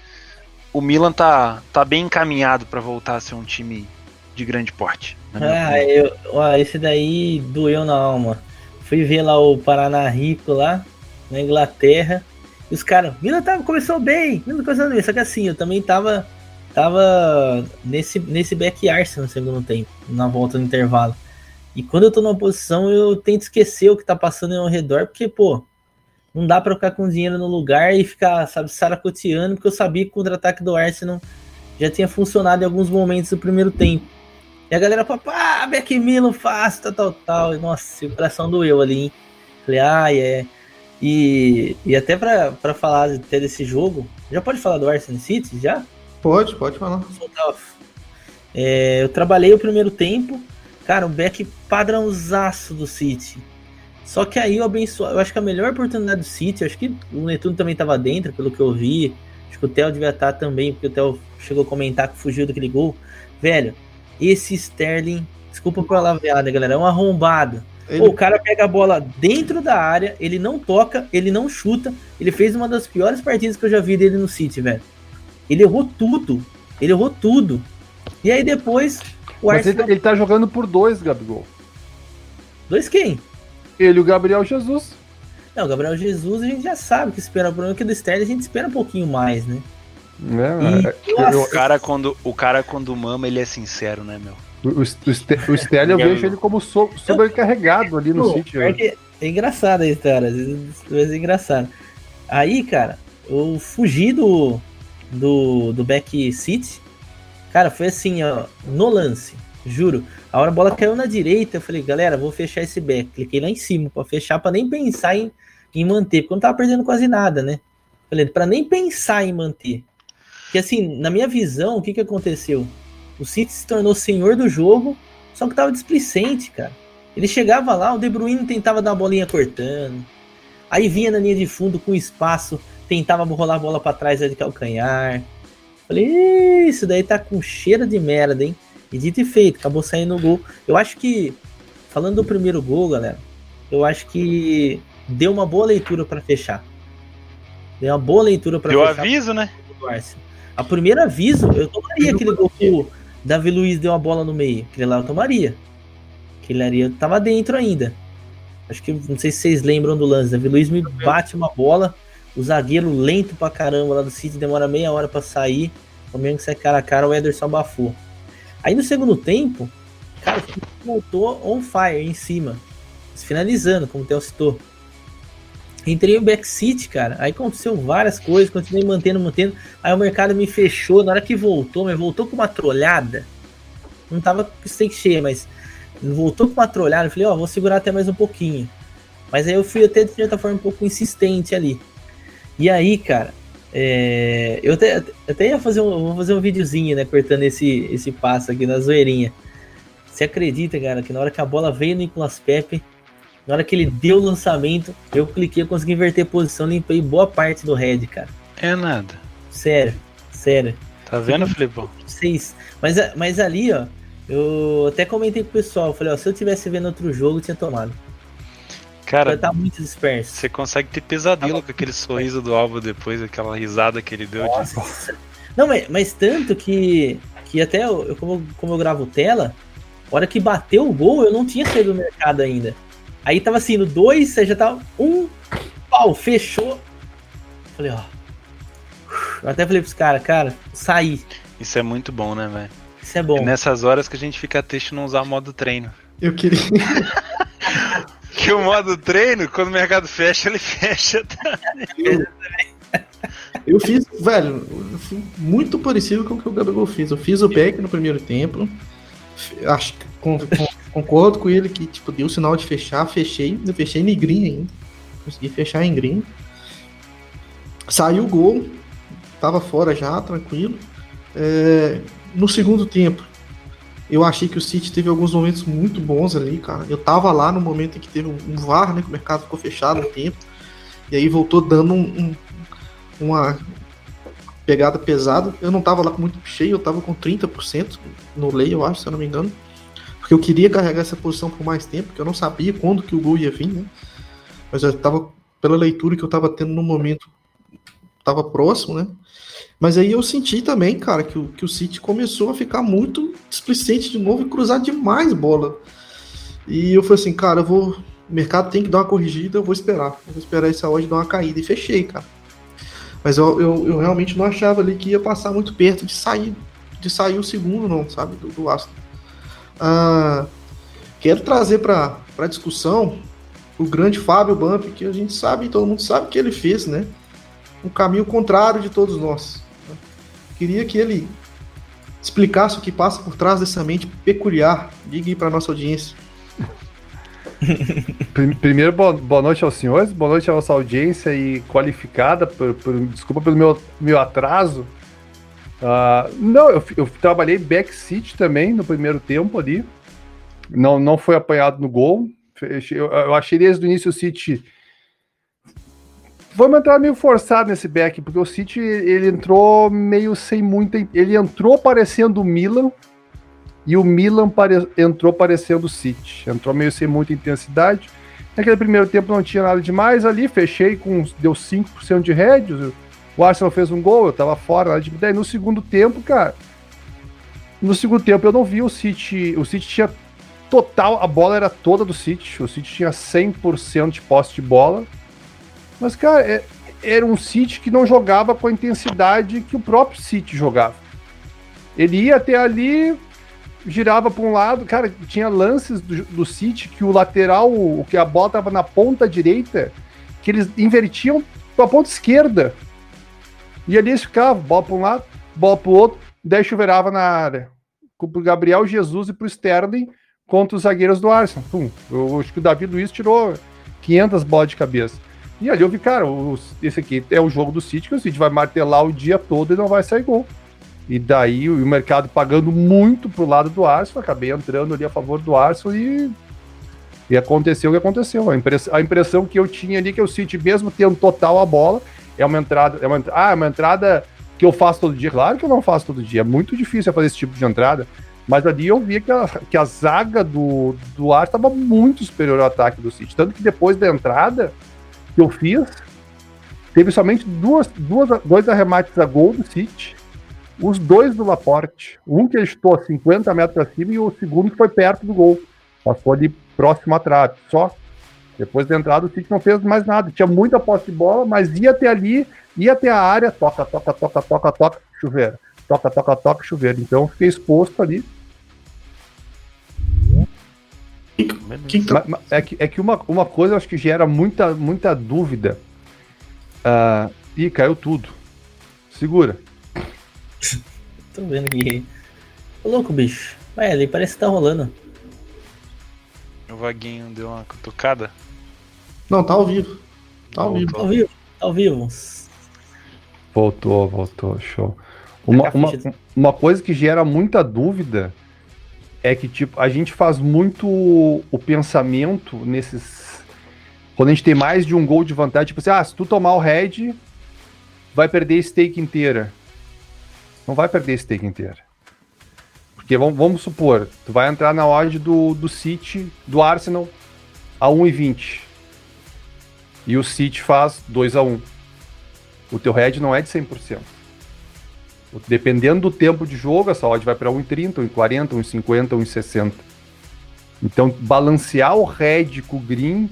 o Milan tá, tá bem encaminhado para voltar a ser um time de grande porte. Ah, eu, ó, esse daí doeu na alma. Fui ver lá o Paraná Rico lá, na Inglaterra. E os caras, Milan tá, começou bem, Milan começou bem. Só que assim, eu também tava, tava nesse, nesse back Arsenal no segundo tempo, na volta do intervalo. E quando eu tô numa posição, eu tento esquecer o que tá passando ao redor, porque, pô, não dá para ficar com dinheiro no lugar e ficar, sabe, saracoteando, porque eu sabia que o contra-ataque do Arsenal já tinha funcionado em alguns momentos do primeiro tempo. E a galera falou, pá, Beck Milan fácil, tal, tal, tal. E, nossa, o coração doeu ali, hein? Falei, ah, é. E, e até para falar até desse jogo, já pode falar do Arsenal City, já? Pode, pode falar. É, eu trabalhei o primeiro tempo, cara, o back padrãozaço do City. Só que aí eu abençoo. Eu acho que a melhor oportunidade do City, acho que o Netuno também estava dentro, pelo que eu vi. Acho que o Theo devia estar também, porque o Theo chegou a comentar que fugiu daquele gol. Velho, esse Sterling, desculpa por palavreada, galera, é um arrombado. Ele... o cara pega a bola dentro da área, ele não toca, ele não chuta. Ele fez uma das piores partidas que eu já vi dele no City, velho. Ele errou tudo. Ele errou tudo. E aí depois. O Mas Arsenal... ele, ele tá jogando por dois, Gabigol. Dois quem? Ele e o Gabriel Jesus. Não, o Gabriel Jesus a gente já sabe que espera. O problema é que do Sterling a gente espera um pouquinho mais, né? É, e, é, o, cara quando, o cara quando mama, ele é sincero, né, meu? O, o, o Sterling eu vejo ele como so, sobrecarregado ali no sítio. É, é, é engraçado a história, às vezes é engraçado. Aí, cara, eu fugi do, do, do back seat. Cara, foi assim, ó, no lance, juro. A hora a bola caiu na direita, eu falei, galera, vou fechar esse back. Cliquei lá em cima para fechar, para nem pensar em, em manter, porque eu não tava perdendo quase nada, né? Falei, para nem pensar em manter. Que assim, na minha visão, o que que aconteceu? O City se tornou senhor do jogo, só que tava displicente, cara. Ele chegava lá, o De Bruyne tentava dar uma bolinha cortando. Aí vinha na linha de fundo com espaço, tentava rolar a bola para trás de calcanhar. Falei, isso daí tá com cheiro de merda, hein? E dito e feito, acabou saindo o gol. Eu acho que, falando do primeiro gol, galera, eu acho que deu uma boa leitura para fechar. Deu uma boa leitura para fechar. Deu aviso, né? A primeiro aviso, eu tomaria aquele gol que o Davi Luiz deu uma bola no meio. Aquele lá eu tomaria. Aquele ali tava dentro ainda. Acho que, não sei se vocês lembram do lance. Davi Luiz me bate uma bola. O zagueiro lento pra caramba lá do City demora meia hora para sair. O que sai cara a cara, o Ederson abafou. Aí no segundo tempo, cara, voltou on fire em cima. Finalizando, como o Theo citou. Entrei no backseat, cara. Aí aconteceu várias coisas, continuei mantendo, mantendo. Aí o mercado me fechou. Na hora que voltou, mas voltou com uma trolhada. Não tava com stake cheia, mas voltou com uma trolhada. Eu falei, ó, oh, vou segurar até mais um pouquinho. Mas aí eu fui até de certa forma um pouco insistente ali. E aí, cara, é, eu até, até ia fazer um, vou fazer um videozinho, né? Cortando esse, esse passo aqui na zoeirinha. Você acredita, cara, que na hora que a bola veio no Nicolas Pepe, Na hora que ele deu o lançamento, eu cliquei, eu consegui inverter posição, limpei boa parte do head, cara. É nada. Sério, sério. Tá vendo, Filipão? Seis. Mas, mas ali, ó, eu até comentei com o pessoal, falei, ó, se eu tivesse vendo outro jogo, eu tinha tomado. Cara, tá muito disperso. Você consegue ter pesadelo com aquele sorriso do Alvo depois, aquela risada que ele deu. De... Não, mas, mas tanto que, que até eu, como, como eu gravo tela, a hora que bateu o gol, eu não tinha saído do mercado ainda. Aí tava assim, no 2, você já tava. Um, pau, fechou. Falei, ó. Eu até falei pros caras, cara, saí. Isso é muito bom, né, velho? Isso é bom. É nessas horas que a gente fica triste não usar o modo treino. Eu queria. que o modo treino, quando o mercado fecha, ele fecha também. Eu fiz, velho, muito parecido com o que o Gabigol fez. Eu fiz o back no primeiro tempo. Acho que com, com, concordo com ele que tipo, deu o sinal de fechar, fechei. Eu fechei em green ainda. Consegui fechar em green. Saiu o gol. Tava fora já, tranquilo. É, no segundo tempo, eu achei que o City teve alguns momentos muito bons ali, cara. Eu tava lá no momento em que teve um VAR, né? Que o mercado ficou fechado um tempo. E aí voltou dando um, um, uma pegada pesada. Eu não tava lá com muito cheio, eu tava com 30% no lei, eu acho, se eu não me engano. Porque eu queria carregar essa posição por mais tempo, porque eu não sabia quando que o gol ia vir, né? Mas eu tava, pela leitura que eu tava tendo no momento, tava próximo, né? Mas aí eu senti também, cara, que o, que o City começou a ficar muito displicente de novo e cruzar demais bola. E eu falei assim, cara, eu vou. O mercado tem que dar uma corrigida, eu vou esperar. Eu vou esperar essa hoje dar uma caída. E fechei, cara. Mas eu, eu, eu, realmente não achava ali que ia passar muito perto de sair de sair o segundo, não, sabe? Do, do Aston. Ah, quero trazer para discussão o grande Fábio Bump, que a gente sabe, todo mundo sabe que ele fez, né? Um caminho contrário de todos nós. Queria que ele explicasse o que passa por trás dessa mente peculiar. Diga aí para nossa audiência. Primeiro, boa noite aos senhores, boa noite à nossa audiência e qualificada, por, por desculpa pelo meu, meu atraso. Uh, não, eu, eu trabalhei backseat também no primeiro tempo ali. Não, não foi apanhado no gol. Eu, eu achei desde o início o City Vamos entrar meio forçado nesse back, porque o City ele entrou meio sem muita. Ele entrou parecendo o Milan e o Milan pare, entrou parecendo o City. Entrou meio sem muita intensidade. Naquele primeiro tempo não tinha nada demais ali, fechei com. deu 5% de heads. O Arsenal fez um gol, eu tava fora. Né, daí no segundo tempo, cara. No segundo tempo eu não vi o City. O City tinha total. A bola era toda do City. O City tinha 100% de posse de bola mas, cara, é, era um City que não jogava com a intensidade que o próprio City jogava. Ele ia até ali, girava para um lado, cara, tinha lances do, do City que o lateral, o que a bola estava na ponta direita, que eles invertiam para a ponta esquerda. E ali eles ficavam, bola para um lado, bola para o outro, daí chuveirava na área. Para o Gabriel Jesus e para o Sterling contra os zagueiros do Arsenal. Pum, eu acho que o Davi Luiz tirou 500 bolas de cabeça. E ali eu vi, cara, esse aqui é o jogo do City, que o City vai martelar o dia todo e não vai sair gol. E daí o, mercado pagando muito pro lado do Arsenal, acabei entrando ali a favor do Arsenal e, e aconteceu o que aconteceu. A, impress, a impressão que eu tinha ali que o City, mesmo tendo total a bola, é uma entrada. É uma, ah, é uma entrada que eu faço todo dia. Claro que eu não faço todo dia, é muito difícil fazer esse tipo de entrada. Mas ali eu vi que a, que a zaga do, do Arsenal estava muito superior ao ataque do City. Tanto que depois da entrada, que eu fiz, teve somente duas, duas, dois arremates a gol do City, os dois do Laporte. Um que estou a 50 metros acima e o segundo que foi perto do gol. Passou ali próximo à trave, só. Depois da entrada, o City não fez mais nada. Tinha muita posse de bola, mas ia até ali, ia até a área, toca, toca, toca, toca, toca, chuveiro. Toca, toca, toca, chuveiro. Então fiquei exposto ali. É que, é que uma, uma coisa eu acho que gera muita, muita dúvida. Uh, ih, caiu tudo. Segura. Tô vendo aqui. Ô louco, bicho. Vai ali, parece que tá rolando. O vaguinho deu uma cutucada? Não, tá ao vivo. Tá ao vivo. Tá ao vivo. Tá ao vivo. Voltou, voltou, show. Uma, uma, uma coisa que gera muita dúvida é que tipo a gente faz muito o pensamento nesses Quando a gente tem mais de um gol de vantagem, tipo assim, ah, se tu tomar o head, vai perder a stake inteira. Não vai perder a stake inteira. Porque vamos, vamos supor, tu vai entrar na odd do, do City, do Arsenal, a 1,20. E o City faz 2 a 1 O teu head não é de 100%. Dependendo do tempo de jogo, essa odd vai para 1,30, 1,40, 1,50, 1,60. Então, balancear o red com o green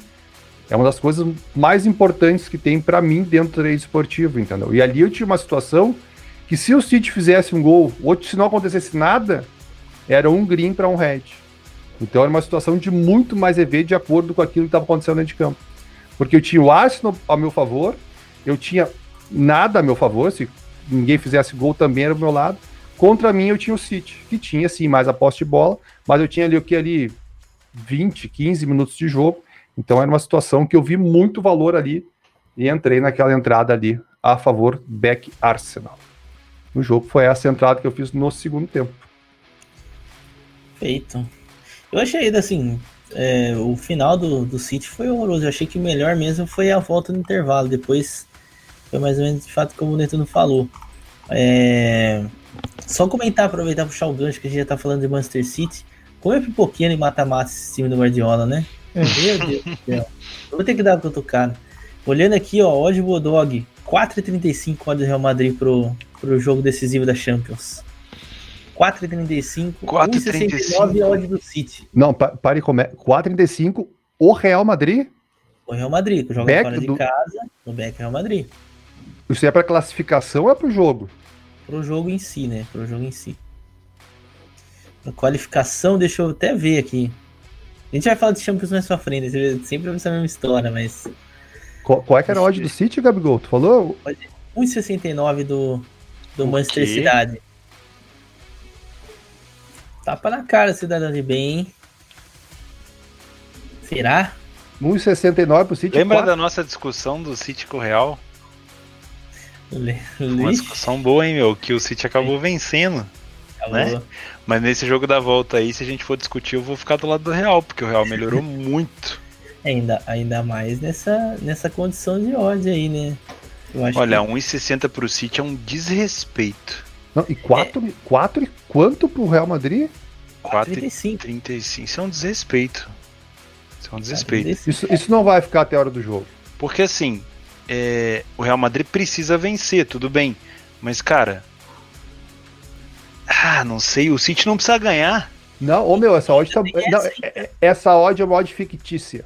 é uma das coisas mais importantes que tem para mim dentro do trade esportivo, entendeu? E ali eu tinha uma situação que se o City fizesse um gol, ou se não acontecesse nada, era um green para um red. Então era uma situação de muito mais EV de acordo com aquilo que estava acontecendo dentro de campo. Porque eu tinha o Arsenal ao meu favor, eu tinha nada a meu favor, se ninguém fizesse gol também era do meu lado. Contra mim eu tinha o City, que tinha sim mais a posse de bola, mas eu tinha ali o que ali 20, 15 minutos de jogo então era uma situação que eu vi muito valor ali e entrei naquela entrada ali a favor back Arsenal. O jogo foi essa entrada que eu fiz no segundo tempo. Feito. Eu achei assim, é, o final do, do City foi horroroso. Eu achei que o melhor mesmo foi a volta no intervalo. Depois foi mais ou menos de fato como o Neto não falou. É, só comentar, aproveitar puxar o gancho que a gente já tá falando de Manchester City. Como é pipoquinha e mata-mata esse time do Guardiola, né? Meu Deus do céu. vou ter que dar uma cutucada. Olhando aqui, ó, hoje o Bodog, 4,35 odd do Real Madrid pro, pro jogo decisivo da Champions. 4,35. 4,69 odd do City. Não, pa, pare como é. 4,35 o Real Madrid? O Real Madrid, que joga back fora do... de casa, no back Real Madrid. Isso é para classificação ou é pro jogo? Pro jogo em si, né? Pro jogo em si. A qualificação, deixa eu até ver aqui. A gente vai falar de Champions mais pra frente, sempre essa mesma história, mas. Qual, qual é que era a odd do City, Gabigol? Tu falou? 1,69 do, do Manchester City. Tapa na cara, cidadão de bem. Será? 1,69 pro City. Lembra 4? da nossa discussão do City com o Real? Uma discussão boa, hein, meu? Que o City acabou vencendo. Né? Mas nesse jogo da volta aí, se a gente for discutir, eu vou ficar do lado do Real, porque o Real melhorou muito. Ainda, ainda mais nessa, nessa condição de ódio aí, né? Olha, que... 1,60 pro City é um desrespeito. Não, e 4, é. 4 e quanto pro Real Madrid? 4,35. Isso é um desrespeito. Isso é um desrespeito. Isso, isso não vai ficar até a hora do jogo. Porque assim, é, o Real Madrid precisa vencer, tudo bem. Mas, cara, ah, não sei, o City não precisa ganhar. Não, ô meu, essa odd tá. Não, é, é, essa odd é uma odd fictícia.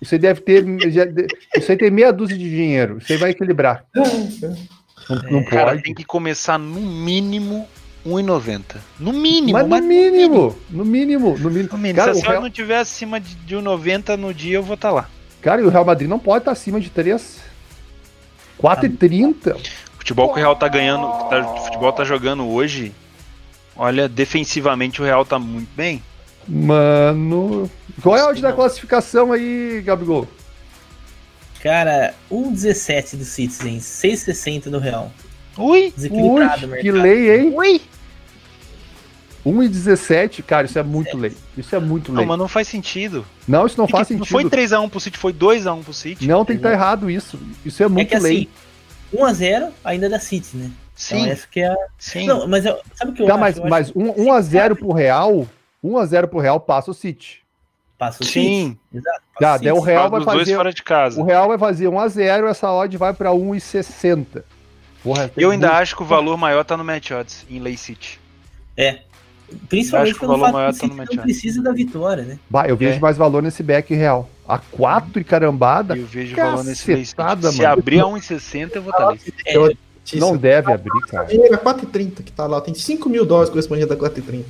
Você deve ter. Você tem meia dúzia de dinheiro. Você vai equilibrar. Não, não é, Cara, tem que começar no mínimo 1,90. No mínimo. Mas no mínimo, no mínimo. No mínimo. No mínimo. Cara, Se a Real... não tiver acima de, de 1,90 no dia, eu vou estar tá lá. Cara, e o Real Madrid não pode estar acima de 3. 4,30 futebol que o Real tá ganhando, tá, o futebol tá jogando hoje, olha, defensivamente o Real tá muito bem. Mano, qual é a odd da classificação aí, Gabigol? Cara, 1,17 do Citizen, 6,60 do Real. Ui, Desequilibrado ui, que lei, hein? Ui. 1,17, cara, isso é muito lei. Isso é muito lei. Não, mas não faz sentido. Não, isso não faz sentido. Não foi 3x1 pro City, foi 2x1 pro City. Não, tem que estar tá errado isso. Isso é muito é que, lei. Assim, 1x0 ainda da City, né? Sim. Então, essa que é a... Sim. Não, mas eu, sabe o que eu tá, acho? Mas, mas 1x0 pro Real, 1x0 pro Real passa o City. Passa o Sim. City. Exato. Tá, daí o Real vai fazer. fora de casa. O Real vai fazer 1x0, essa odd vai pra 1,60. Eu ainda muito... acho que o valor maior tá no match odds, em Lay City. É. Principalmente pelo fato maior que o tá não precisa da vitória, né? Bah, eu vejo é. mais valor nesse back real. A 4 e carambada. Eu vejo valor nesse Lay City. Se abrir a 1,60, eu vou estar tá ali. É. Não deve abrir, cara. Chega 4,30 que tá lá. Tem 5 mil dólares correspondendo a 4,30.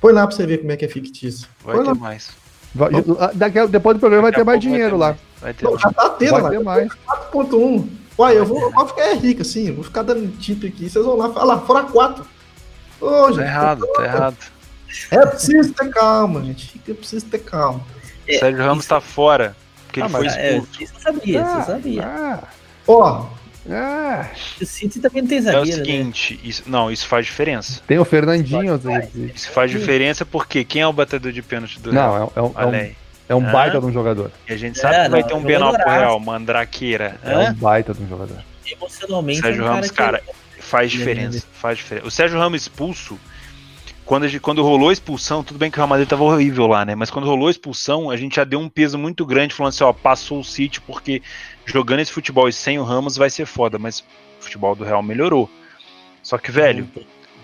Põe lá pra você ver como é que é fictício. Vai Põe ter lá. mais. Vai, daqui, depois do programa vai ter mais dinheiro lá. Vai ter já tá tendo vai lá. Ter mais. 4.1. Uai, eu vou, eu vou ficar rico assim, vou ficar dando tip aqui. Vocês vão lá falar, fora 4. Ô, gente, tá errado, tá errado. É preciso ter calma, gente. É preciso ter calma. É, Sérgio Ramos tá fora. Porque ah, ele foi é, expulso. É, isso eu sabia, ah, isso eu sabia. Ah, Ó, ah. O City também não tem zagueiro, É o né? seguinte, né? isso, não, isso faz diferença. Tem o Fernandinho. Isso faz, isso faz diferença porque quem é o batedor de pênalti do Não, é, é, é, um, É um baita de um jogador. E a gente sabe é, que vai ter um Benal pro Real, Mandraqueira. É um baita de um jogador. Emocionalmente. Sérgio é um Ramos, cara, que... faz diferença. Faz diferença. O Sérgio Ramos expulso, quando, gente, quando rolou a expulsão, tudo bem que o Real Madrid tava horrível lá, né? Mas quando rolou a expulsão, a gente já deu um peso muito grande, falando assim, ó, passou o City, porque jogando esse futebol e sem o Ramos vai ser foda. Mas o futebol do Real melhorou. Só que, velho,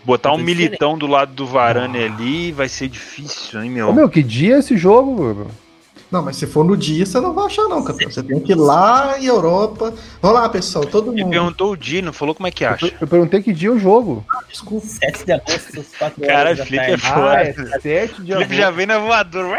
botar um militão do lado do Varane ah. ali vai ser difícil, hein, meu? Ô, meu, que dia é esse jogo, meu? Não, mas se for no dia, você não vai achar, não, cara. Você tem que ir lá em Europa. Vamos lá, pessoal, todo mundo. Ele perguntou o dia, não falou como é que acha. Eu, eu perguntei que dia é o jogo. Ah, desculpa. 7 de agosto, 4 Cara, Felipe é foda. Ah, é 7 de agosto. Felipe já vem na voadora.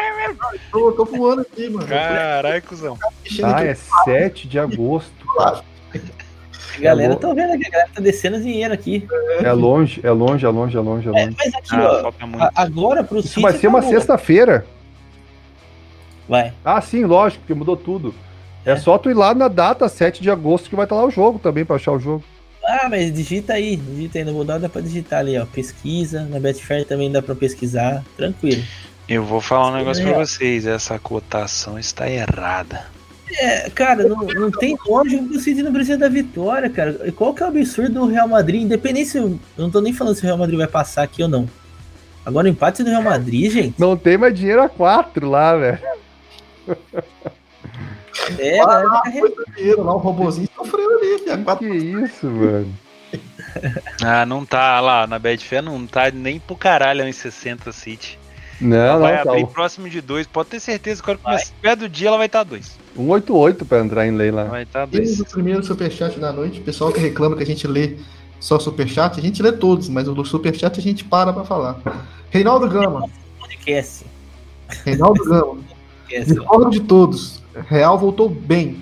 Tô, tô voando aqui, mano. Caralho, cuzão. Ah, é 7 de agosto. A galera, tô vendo aqui, a galera tá descendo dinheiro aqui. É longe, é longe, é longe, é longe, é longe. É, mas aqui, ah, ó, agora pro Isso vai ser uma sexta-feira. Vai. Ah, sim, lógico, porque mudou tudo. É. é só tu ir lá na data 7 de agosto que vai estar lá o jogo também para achar o jogo. Ah, mas digita aí, digita aí no Bulldog, dá pra digitar ali, ó. Pesquisa, na Betfair também dá pra pesquisar, tranquilo. Eu vou falar um negócio é. pra vocês, essa cotação está errada. É, cara, não, não tem lógica que o City não precisa da vitória, cara. Qual que é o absurdo do Real Madrid? Independente se. Eu não tô nem falando se o Real Madrid vai passar aqui ou não. Agora o empate do Real Madrid, gente. Não tem mais dinheiro a 4 lá, velho. É, ah, lá, dinheiro, lá o robôzinho sofreu ali, que, quatro... que isso, mano. ah, não tá lá na Betfair, não tá nem pro caralho em 60 City. Não, ela não, vai tá abrir próximo de 2, pode ter certeza que quando perto do dia ela vai estar tá 2. 188 pra entrar em lei lá. Vai estar tá 2. o primeiro superchat da noite, o pessoal que reclama que a gente lê só superchat, a gente lê todos, mas o superchat a gente para pra falar. Reinaldo Gama. Podcast. Reinaldo Gama. Discordo de todos. Real voltou bem,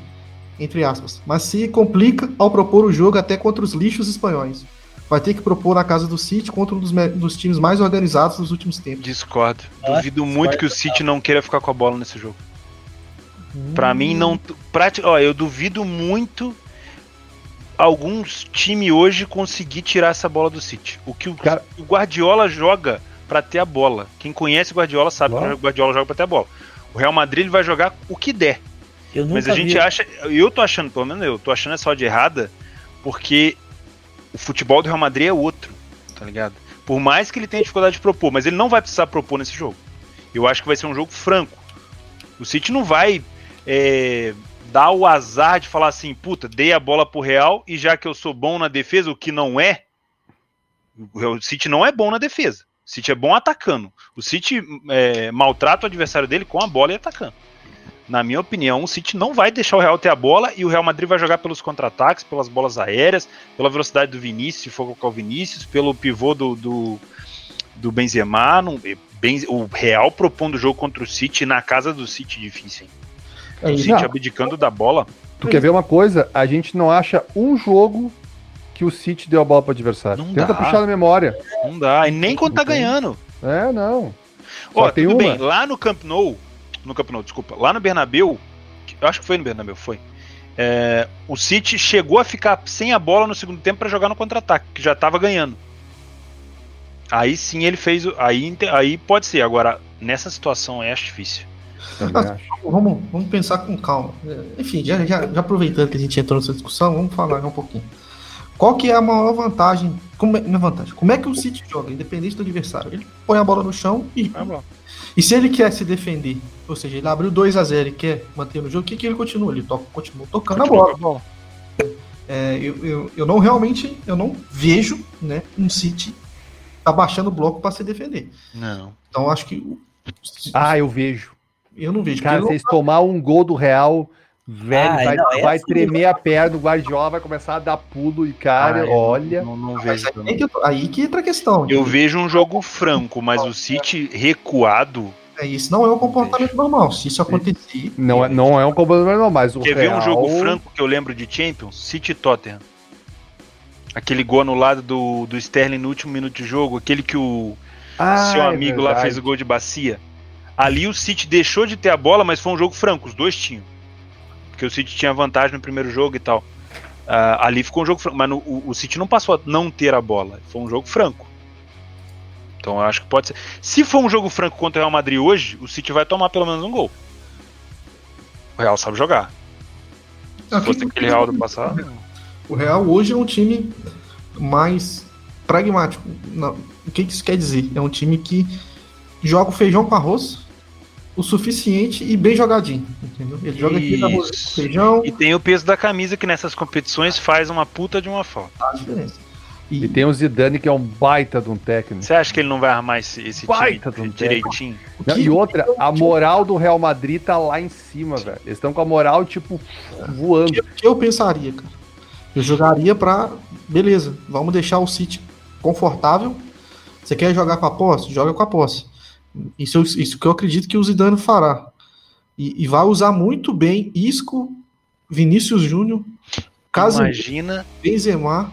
entre aspas, mas se complica ao propor o jogo até contra os lixos espanhóis. Vai ter que propor na casa do City contra um dos, dos times mais organizados dos últimos tempos. Discordo. Ah, Duvido muito que o City não queira ficar com a bola nesse jogo. Hum. Para mim não, prati... ó, eu duvido muito alguns times hoje conseguir tirar essa bola do City. O que o, Cara... o Guardiola joga para ter a bola. Quem conhece o Guardiola sabe que o Guardiola joga para ter a bola. O Real Madrid ele vai jogar o que der. Mas a gente vi. acha, eu tô achando, pelo menos eu tô achando essa odd errada, porque o futebol do Real Madrid é outro, tá ligado? Por mais que ele tenha dificuldade de propor, mas ele não vai precisar propor nesse jogo. Eu acho que vai ser um jogo franco. O City não vai é, dar o azar de falar assim, puta, dei a bola pro Real e já que eu sou bom na defesa, o que não é, o City não é bom na defesa. O City é bom atacando. O City é, maltrata o adversário dele com a bola e atacando. Na minha opinião, o City não vai deixar o Real ter a bola e o Real Madrid vai jogar pelos contra-ataques, pelas bolas aéreas, pela velocidade do Vinícius, se for colocar o Vinícius, pelo pivô do, do, do Benzema. Não, ben, o Real propondo o jogo contra o City na casa do City difícil, hein? É, o City não. abdicando da bola. Tu quer ver uma coisa? A gente não acha um jogo que o City deu a bola para o adversário. Não Tenta dá. puxar na memória. Não dá, e nem quando tá ganhando. É, não. Ó, tem tudo uma. bem, lá no Camp Nou, no Camp Nou, desculpa, lá no Bernabéu, eu acho que foi no Bernabéu, foi. É, o City chegou a ficar sem a bola no segundo tempo para jogar no contra-ataque, que já tava ganhando. Aí sim ele fez. Aí, aí pode ser. Agora, nessa situação é difícil. vamos, vamos pensar com calma. Enfim, já, já, já aproveitando que a gente entrou nessa discussão, vamos falar um pouquinho. Qual que é a maior vantagem? Como é, minha vantagem? Como é que o City joga, independente do adversário? Ele põe a bola no chão e. Ah, e se ele quer se defender, ou seja, ele abriu 2 a 0 e quer manter no jogo, o que, que ele continua? Ele toca, continua tocando continua a bola. É, eu, eu, eu não realmente eu não vejo né, um City abaixando o bloco para se defender. Não. Então acho que. Ah, eu vejo. Eu não vejo. Cara, vocês tomar um gol do Real Velho, ah, vai, não, é vai assim, tremer a perna, o Guardiola vai começar a dar pulo e, cara, ah, olha. Não, não vejo aí, que, aí que entra a questão. Eu vejo um jogo franco, mas o City recuado. É, isso não é um comportamento normal. Se isso acontecer. Não é, não é um comportamento normal, mas o Quer real... ver um jogo franco que eu lembro de Champions? City Tottenham. Aquele gol anulado do, do Sterling no último minuto de jogo, aquele que o ah, seu é amigo é lá fez o gol de bacia. Ali o City deixou de ter a bola, mas foi um jogo franco, os dois tinham porque o City tinha vantagem no primeiro jogo e tal. Uh, ali ficou um jogo franco, mas no, o, o, City não passou a não ter a bola, foi um jogo franco. Então eu acho que pode ser. Se for um jogo franco contra o Real Madrid hoje, o City vai tomar pelo menos um gol. O Real sabe jogar. Se fosse aquele Real do passado. O Real hoje é um time mais pragmático. O que isso quer dizer? É um time que joga o feijão com arroz o suficiente e bem jogadinho, entendeu? Ele joga aqui na feijão. E tem o peso da camisa que nessas competições faz uma puta de uma falta. A diferença. E, e, tem o Zidane que é um baita de um técnico. Você acha que ele não vai armar esse, esse baita time de um direitinho? Não, e outra, a moral do Real Madrid tá lá em cima, velho. Eles estão com a moral, tipo, voando. O que, que eu pensaria, cara? Eu jogaria pra. Beleza, vamos deixar o City confortável. Você quer jogar com a posse? Joga com a posse. Isso, isso que eu acredito que o Zidane fará. E, e vai usar muito bem Isco, Vinícius Júnior, Imagina. Benzema.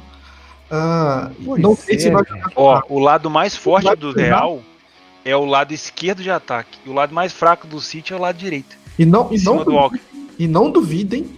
Uh, não sei se vai Ó, o lado mais forte do Real é o lado esquerdo de ataque. E o lado mais fraco do City é o lado direito. E não, e não, duvidem, e não duvidem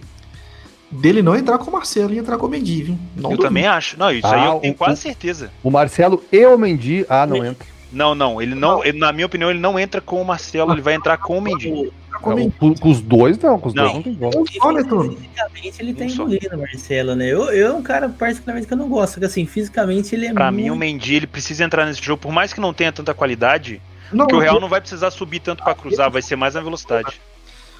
dele não entrar com o Marcelo e entrar com o Mendy, viu? Não eu também acho. Não, isso ah, aí eu tenho o, quase certeza. O Marcelo e o Mendy. Ah, não entra. Não, não, ele não, ele, na minha opinião, ele não entra com o Marcelo, ele vai entrar com o Mendy. Com, com, os dois, não, com os não. dois não tem como. Fisicamente ele tem engolido o Marcelo, né? Eu, eu é um cara, particularmente, que eu não gosto, porque assim, fisicamente ele é Pra muito... mim, o Mendy, ele precisa entrar nesse jogo, por mais que não tenha tanta qualidade, não, porque o Real não vai precisar subir tanto para cruzar, vai ser mais na velocidade.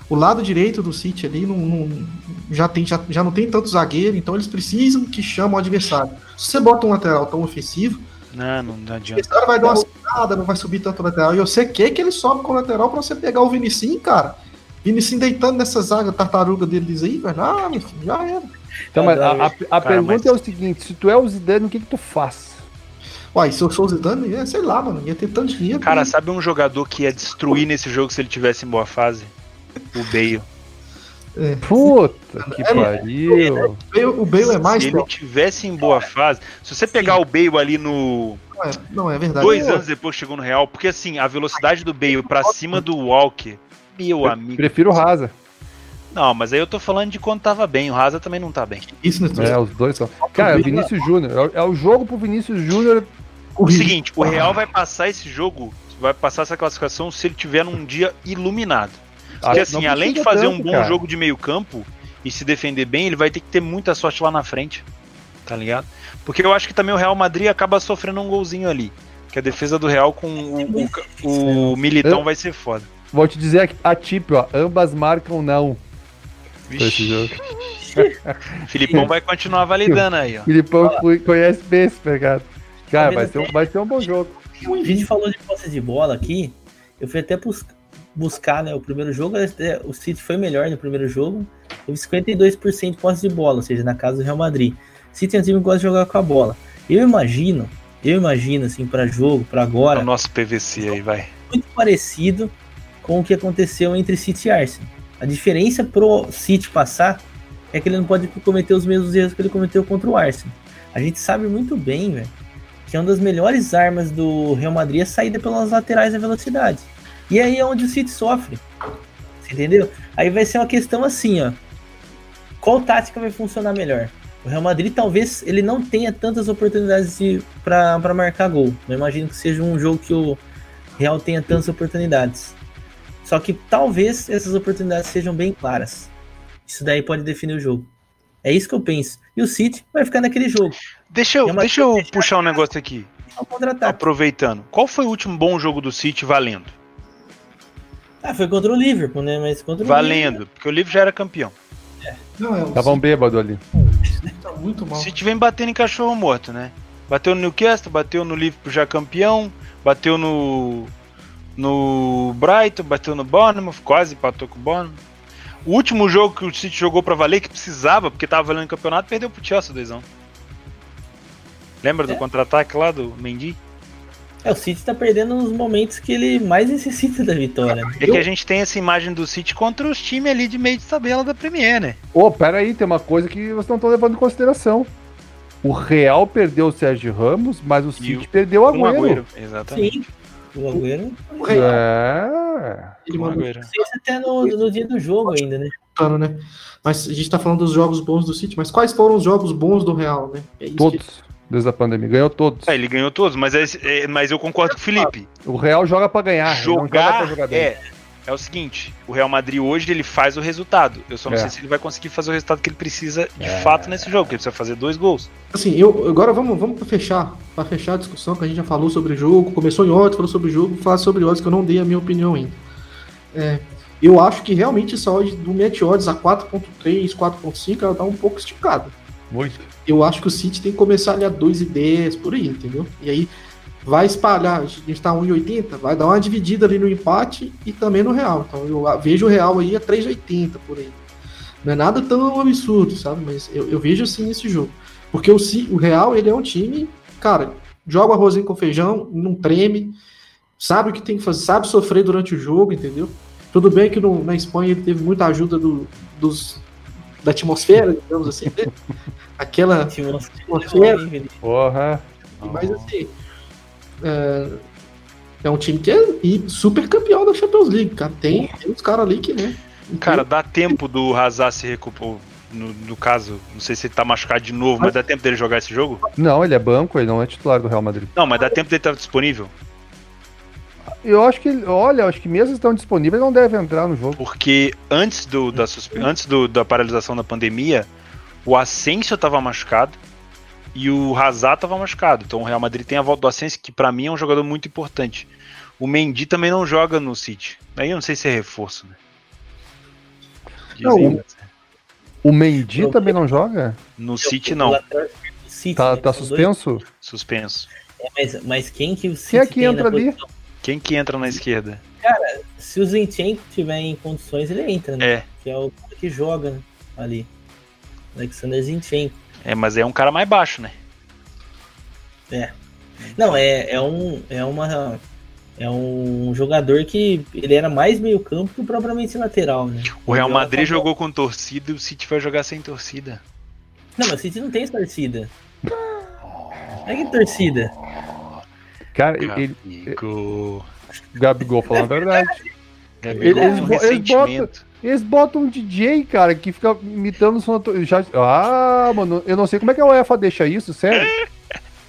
O lado direito do City ali não, não, já, tem, já, já não tem tanto zagueiro, então eles precisam que chamem o adversário. Se você bota um lateral tão ofensivo, não, não, adianta. Esse cara vai dar uma segurada, não vai subir tanto lateral. E você quer que ele sobe com o lateral pra você pegar o Vinicinho, cara. Vinicinho deitando nessa zaga tartaruga deles aí, velho. Ah, meu filho, já era. Então, mas a, a, a cara, pergunta mas... é o seguinte: se tu é o Zidane, o que, que tu faz? Uai, se eu sou o Zidane, é, sei lá, mano, ia ter tanto dinheiro. Cara, sabe um jogador que ia destruir nesse jogo se ele tivesse em boa fase? O Bale. É. Puta que é, pariu. O Bale é mais. Se ele tivesse em boa fase. Se você pegar Sim. o Bale ali no. Não é, não, é verdade. Dois anos depois chegou no Real, porque assim, a velocidade do Bale pra cima do Walker, meu eu amigo. Prefiro o Rasa. Não, mas aí eu tô falando de quando tava bem. O Rasa também não tá bem. Isso não é, os dois são. Cara, o Vinícius Júnior. É, é o jogo pro Vinícius Júnior. O seguinte, o Real vai passar esse jogo, vai passar essa classificação se ele tiver num dia iluminado. Porque assim, além de fazer tanto, um bom cara. jogo de meio campo e se defender bem, ele vai ter que ter muita sorte lá na frente. Tá ligado? Porque eu acho que também o Real Madrid acaba sofrendo um golzinho ali. Que a defesa do Real com o, o, o Militão eu, vai ser foda. Vou te dizer a tip, ó. Ambas marcam não. Esse jogo. Filipão vai continuar validando aí, ó. Filipão conhece bem esse pegado. Cara, vai ser, um, vai ser um bom jogo. A gente falou de posse de bola aqui. Eu fui até buscar né, o primeiro jogo, é, o City foi melhor no primeiro jogo, teve 52% de posse de bola, ou seja, na casa do Real Madrid. City é um time que gosta de jogar com a bola. Eu imagino, eu imagino assim para jogo, para agora. O nosso PVC aí vai. Muito parecido com o que aconteceu entre City e Arsenal. A diferença pro City passar é que ele não pode cometer os mesmos erros que ele cometeu contra o Arsenal. A gente sabe muito bem, velho, que é uma das melhores armas do Real Madrid é a saída pelas laterais da velocidade. E aí é onde o City sofre. Você entendeu? Aí vai ser uma questão assim, ó. Qual tática vai funcionar melhor? O Real Madrid talvez ele não tenha tantas oportunidades para marcar gol. Não imagino que seja um jogo que o Real tenha tantas oportunidades. Só que talvez essas oportunidades sejam bem claras. Isso daí pode definir o jogo. É isso que eu penso. E o City vai ficar naquele jogo. Deixa eu, deixa eu puxar um negócio aqui. Aproveitando. Qual foi o último bom jogo do City valendo? Ah, foi contra o Liverpool, né? Mas contra o Valendo, Liverpool... porque o Liverpool já era campeão. É. Não, é, Tava um bêbado ali. Tá muito mal. City vem batendo em cachorro morto, né? Bateu no Newcastle, bateu no Liverpool já campeão, bateu no no Brighton, bateu no Bournemouth, quase empatou com o Bournemouth. O último jogo que o City jogou para valer, que precisava, porque tava valendo o campeonato, perdeu pro Chelsea, doisão. Lembra é. do contra-ataque lá do Mendy? É, o City tá perdendo nos momentos que ele mais necessita da vitória. É que a gente tem essa imagem do City contra os times ali de meio de tabela da Premier, né? Ô, oh, pera aí, tem uma coisa que vocês não estão levando em consideração. O Real perdeu o Sérgio Ramos, mas o City o... perdeu o Agüero. Agüero. Exatamente. Sim. O Agüero. É. Ele mandou. Não sei se até no, no dia do jogo ainda, né? né? Mas a gente tá falando dos jogos bons do City, mas quais foram os jogos bons do Real, né? É Todos. Que desde a pandemia. Ganhou todos. É, ele ganhou todos, mas, é, é, mas eu concordo com o Felipe. O Real joga para ganhar. Jogar, joga é. é o seguinte: o Real Madrid hoje ele faz o resultado. Eu só não É. sei se ele vai conseguir fazer o resultado que ele precisa de É. fato nesse jogo, porque ele precisa fazer dois gols. Assim, eu agora vamos, vamos pra fechar, para fechar a discussão que a gente já falou sobre o jogo, começou em odds, falou sobre o jogo, falar sobre odds que eu não dei a minha opinião ainda. É, eu acho que realmente essa odd do match odds a 4.3, 4.5, ela tá um pouco esticada. Muito. Eu acho que o City tem que começar ali a 2,10 por aí, entendeu? E aí vai espalhar, a gente tá 1,80, vai dar uma dividida ali no empate e também no real. Então eu vejo o real aí a 3,80 por aí. Não é nada tão absurdo, sabe? Mas eu, eu vejo assim nesse jogo. Porque o, o Real, ele é um time, cara, joga arrozinho com feijão, não treme, sabe o que tem que fazer, sabe sofrer durante o jogo, entendeu? Tudo bem que no- na Espanha ele teve muita ajuda do, dos, da atmosfera, digamos assim, né? Aquela atmosfera, Porra. mas assim, é, é um time que é super campeão da Champions League, cara. Tem, tem uns caras ali que, né? Cara, dá tempo do Hazard se recuperar. No, no caso, não sei se ele tá machucado de novo, mas dá tempo dele jogar esse jogo? Não, ele é banco, ele não é titular do Real Madrid. Não, mas dá tempo dele estar disponível. Eu acho que, olha, eu acho que mesmo estão disponíveis, não deve entrar no jogo. Porque antes, do, da, antes do, da paralisação da pandemia, o Asensio tava machucado e o Hazard tava machucado. Então o Real Madrid tem a volta do Asensio, que pra mim é um jogador muito importante. O Mendy também não joga no City. Aí eu não sei se é reforço, né? Não, o- né? O Mendy Eu- também não joga? No City o não, City, Tá, né? tá suspenso? suspenso. É, mas, mas quem que o City Quem é que entra ali? posição? Quem que entra na esquerda? Se o Zinchenko tiver em condições, ele entra, né? É, Que é o cara que joga ali. Alexander Zinchenko. é, mas é um cara mais baixo, né? Não, é, é um. É uma. É um jogador que ele era mais meio campo que propriamente lateral, né? O Real Madrid jogou com torcida e o City vai jogar sem torcida. Não, mas o City não tem torcida. É que torcida. Cara, ele, Gabigol. Gabigol falando a verdade. Gabigol Eles bo- eles ressentimento. Eles botam um DJ, cara, que fica imitando o som. Já... Ah, mano, eu não sei como é que a UEFA deixa isso, sério.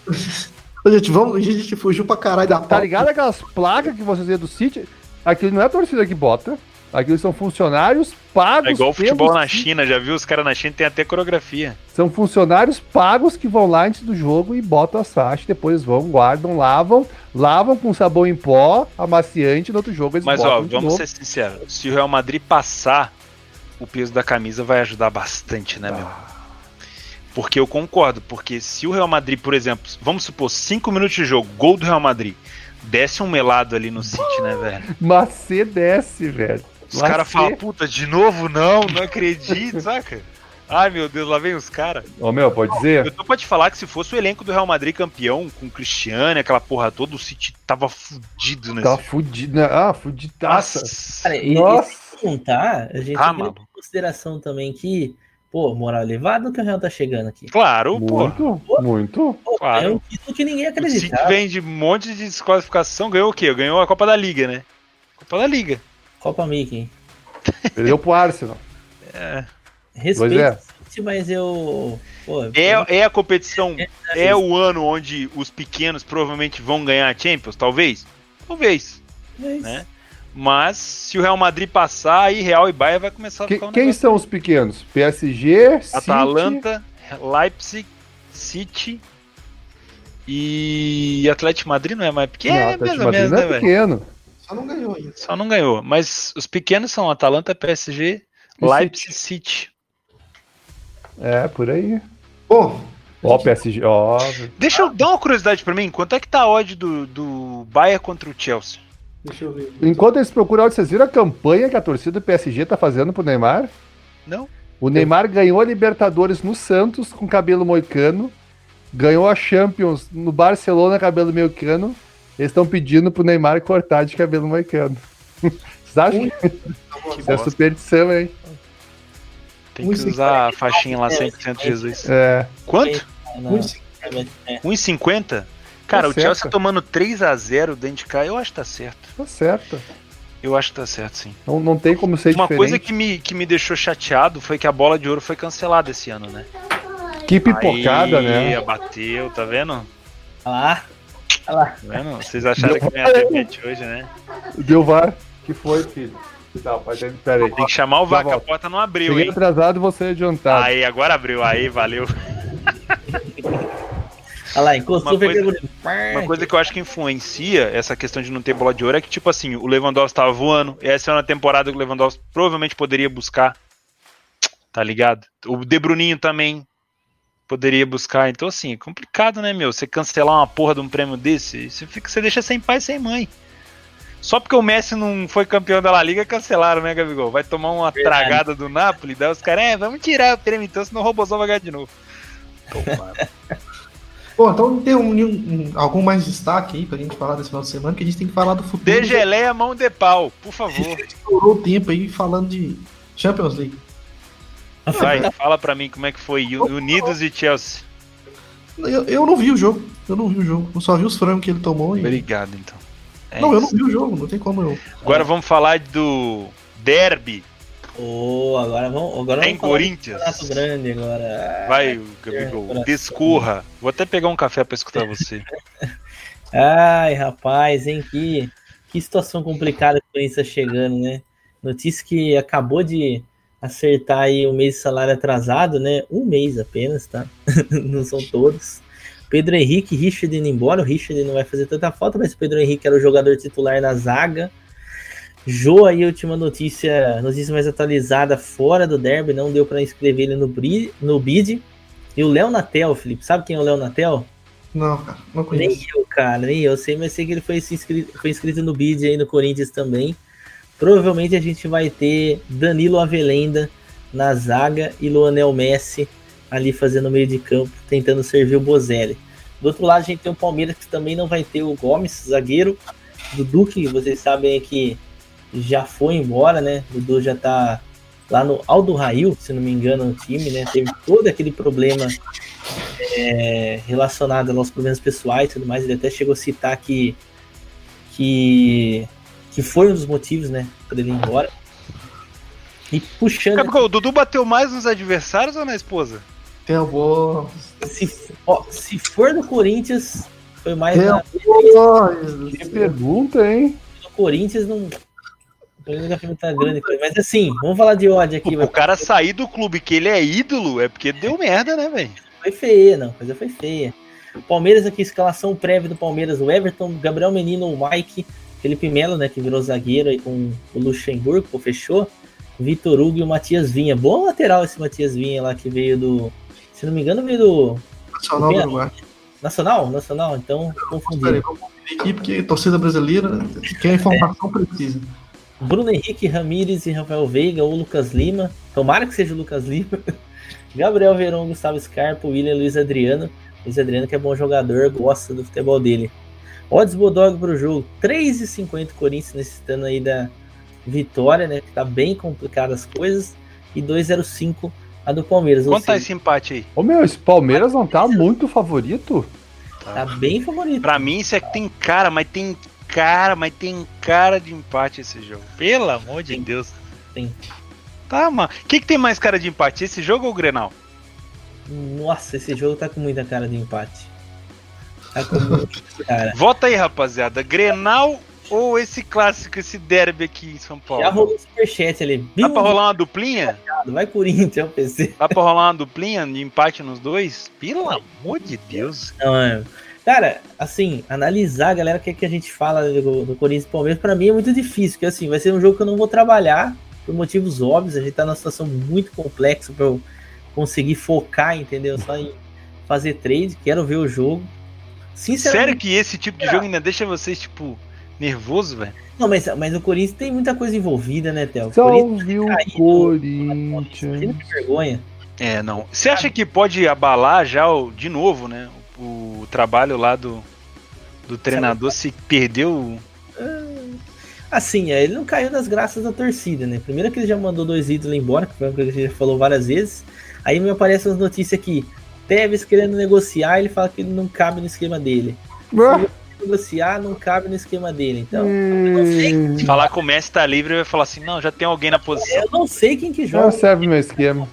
Gente, vamos, a gente fugiu pra caralho da Tá pauta. ligado aquelas placas que vocês vê do City? Aquilo não é a torcida que bota. Aquilo são funcionários pagos. É igual futebol na. China, já viu? Os caras na China tem até coreografia. São funcionários pagos que vão lá antes do jogo e botam as faixas, depois vão, guardam, lavam, lavam com sabão em pó, amaciante, no outro jogo eles Mas botam ó, vamos ser sinceros. Se o Real Madrid passar, o peso da camisa vai ajudar bastante, né, meu? Porque eu concordo, porque se o Real Madrid, por exemplo, vamos supor, 5 minutos de jogo, gol do Real Madrid, desce um melado ali no City, né, velho? Macê desce, velho. Os caras falam, puta, de novo não, não acredito, saca? Ai meu Deus, lá vem os caras. Ô meu, pode Eu dizer? tô pra te falar que se fosse o elenco do Real Madrid campeão, com o Cristiano aquela porra toda, o City tava fudido nesse Tá fudido, né? Ah, fudidaça. Nossa. Cara, e, Nossa. e contar, a gente Ah, tem que consideração também que, pô, moral elevado que o Real tá chegando aqui. Claro, pô. Muito, muito. Pô, Claro. É um título que ninguém O City acreditava. vem de um monte de desqualificação, ganhou o quê? Ganhou a Copa da Liga, né? Copa da Liga. Copa Mickey. Perdeu pro Arsenal. É, Respeito Pois é. City, mas eu. Pô, é, é a competição, É, é o ano onde os pequenos provavelmente vão ganhar a Champions, talvez? Talvez, mas- né? Mas se o Real Madrid passar, aí Real e Bayern vai começar a Que- ficar um quem são os pequenos? PSG, City, Atalanta, Leipzig, City e Atlético Madrid não é mais pequeno, Não, é Atlético ou Madrid menos, não né, é velho? pequeno. Só não ganhou ainda. Só não ganhou. Mas os pequenos são Atalanta, PSG, E Leipzig, City. É, por aí. Bom, Ó, PSG, ó. Deixa eu dar uma curiosidade pra mim. Quanto é que tá a odd do, do Bayern contra o Chelsea? deixa eu ver. Enquanto eles procuram, vocês viram a campanha que a torcida do PSG tá fazendo pro Neymar? Não? O Neymar ganhou a Libertadores no Santos com cabelo moicano, ganhou a Champions no Barcelona cabelo moicano. Eles estão pedindo pro Neymar cortar de cabelo moicano. Vocês acham que Que isso é bosta. superstição, hein? Tem que usar a faixinha lá 100% Jesus. É. Quanto? na- Muito é, 1,50? Cara, Tá o Chelsea certo. tomando 3x0 dentro de cá, eu acho que tá certo. Tá certo. Eu acho que tá certo, sim. Não, não tem como ser Uma diferente. coisa que me, que me deixou chateado foi que a bola de ouro foi cancelada esse ano, né? Que pipocada, Aí, né? Bateu, tá vendo? Olha lá. Olha lá. Vendo? Vocês acharam que não ia ter match hoje, né? Deu VAR. que foi, filho? Não, pera aí. Tem que chamar o vaca, a porta não abriu, Cheguei hein? atrasado e você adiantado. Aí, agora abriu, aí, valeu. Olha lá, encostou uma coisa, uma coisa que eu acho que influencia essa questão de não ter bola de ouro é que, tipo assim, o Lewandowski tava voando. Essa é uma temporada que o Lewandowski provavelmente poderia buscar. Tá ligado? O De Bruninho também poderia buscar. Então, assim, é complicado, né, meu? Você cancelar uma porra de um prêmio desse, você, fica, você deixa sem pai sem mãe. Só porque o Messi não foi campeão da La Liga, cancelaram, né, Gabigol? Vai tomar uma Verdade. tragada do Napoli, daí os caras, é, vamos tirar o prêmio então, senão o Robozão vai ganhar de novo. Bom, então tem um, um, algum mais destaque aí pra gente falar desse final de semana, que a gente tem que falar do futuro. De geleia, mão de pau, por favor. A gente estourou o tempo aí falando de Champions League. Vai, fala pra mim como é que foi Unidos e Chelsea. Eu, eu não vi o jogo, eu não vi o jogo, eu só vi os frangos que ele tomou. E... Obrigado, então. É não, isso. eu não vi o jogo, não tem como eu. Agora vamos falar do Derby Oh, agora vamos, agora Tem vamos Corinthians. grande agora. Vai, Gabigol, discorra. Vou até pegar um café para escutar você. Ai, rapaz, hein? Que, que situação complicada que o Corinthians está chegando, né? Notícia que acabou de acertar aí o mês de salário atrasado, né? Um mês apenas, tá? não são todos. Pedro Henrique, Richard indo embora. O Richard não vai fazer tanta falta, mas o Pedro Henrique era o jogador titular na zaga. Jô aí, última notícia, notícia mais atualizada fora do derby, não deu para inscrever ele no, no bid. E o Léo Natel, Felipe, sabe quem é o Léo Natel? Não, cara, não conheço. Nem eu, cara, nem eu sei, mas sei que ele foi inscrito, foi inscrito no bid aí no Corinthians também. Provavelmente a gente vai ter Danilo Avelenda na zaga e Luanel Messi ali fazendo meio de campo, tentando servir o Bozelli. Do outro lado, a gente tem o Palmeiras que também não vai ter o Gomes, zagueiro. Dudu, que vocês sabem que já foi embora, né? Dudu já tá lá no Aldo Rail, se não me engano, o time, né? Teve todo aquele problema é, relacionado aos problemas pessoais e tudo mais. Ele até chegou a citar que, que, que foi um dos motivos, né? Para ele ir embora. E puxando. o Dudu bateu mais nos adversários ou na esposa? Tem vou. Se, ó, se for no Corinthians, foi mais. na... Que pergunta, hein? No Corinthians não o tá grande, mas assim, vamos falar de ódio aqui. O, o cara sair do clube que ele é ídolo é porque deu merda, né, velho? Foi feia, não, a coisa foi feia. Palmeiras aqui, escalação prévia do Palmeiras, o Everton, Gabriel Menino, o Mike, Felipe Melo, né, que virou zagueiro aí com o Luxemburgo, pô, fechou. Vitor Hugo e o Matias Vinha. Bom lateral esse Matias Vinha lá que veio do. Se não me engano, veio do. Nacional do Uruguai. Nacional? Nacional, então confundi. Aqui porque torcida brasileira quer informação é. precisa. Bruno Henrique Ramires e Rafael Veiga ou Lucas Lima. Tomara que seja o Lucas Lima. Gabriel Verão, Gustavo Scarpa, William Luiz Adriano. Luiz Adriano que é bom jogador, gosta do futebol dele. Odds Bodog para o jogo, 3,50 Corinthians necessitando aí da vitória, né? Que tá bem complicado as coisas. E 2,05 a do Palmeiras. Quanto tá esse empate aí? Ô meu, esse Palmeiras não tá muito favorito? Tá bem favorito. Pra mim, isso é que tem cara, mas tem cara, mas tem cara de empate esse jogo. Pelo amor de tem, Deus. Tem. Tá, mano. O que, que tem mais cara de empate? Esse jogo ou o Grenal? Nossa, esse jogo tá com muita cara de empate. Tá com muita cara. Vota aí, rapaziada. Grenal ou esse clássico, esse derby aqui em São Paulo? Já rolou o superchat ali. Dá pra rolar uma duplinha? Vai Corinthians, PC. Dá pra rolar uma duplinha de empate nos dois? Pelo amor de Deus. Não, é. Cara, assim, analisar, galera, o que, é que a gente fala do, do Corinthians e Palmeiras, pra mim é muito difícil, porque assim, vai ser um jogo que eu não vou trabalhar, por motivos óbvios, a gente tá numa situação muito complexa pra eu conseguir focar, entendeu? Só em fazer trade, quero ver o jogo. Sinceramente, Sério que esse tipo de jogo ainda deixa vocês, tipo, nervoso, velho? Não, mas, mas o Corinthians tem muita coisa envolvida, né, Theo? Salve o Corinthians. Que vergonha. É, não. Você acha que pode abalar já de novo, né? o trabalho lá do, do treinador se perdeu. Assim, é, ele não caiu nas graças da torcida, né? Primeiro que ele já mandou dois ídolos embora, que foi uma coisa que a gente já falou várias vezes. Aí me aparecem as notícias aqui. Tevez querendo negociar, ele fala que ele não cabe no esquema dele. Se negociar, não cabe no esquema dele. Então, hum. falar com o Messi tá livre, ele vai falar assim: não, já tem alguém na posição. Eu não sei quem que joga. Não serve meu esquema.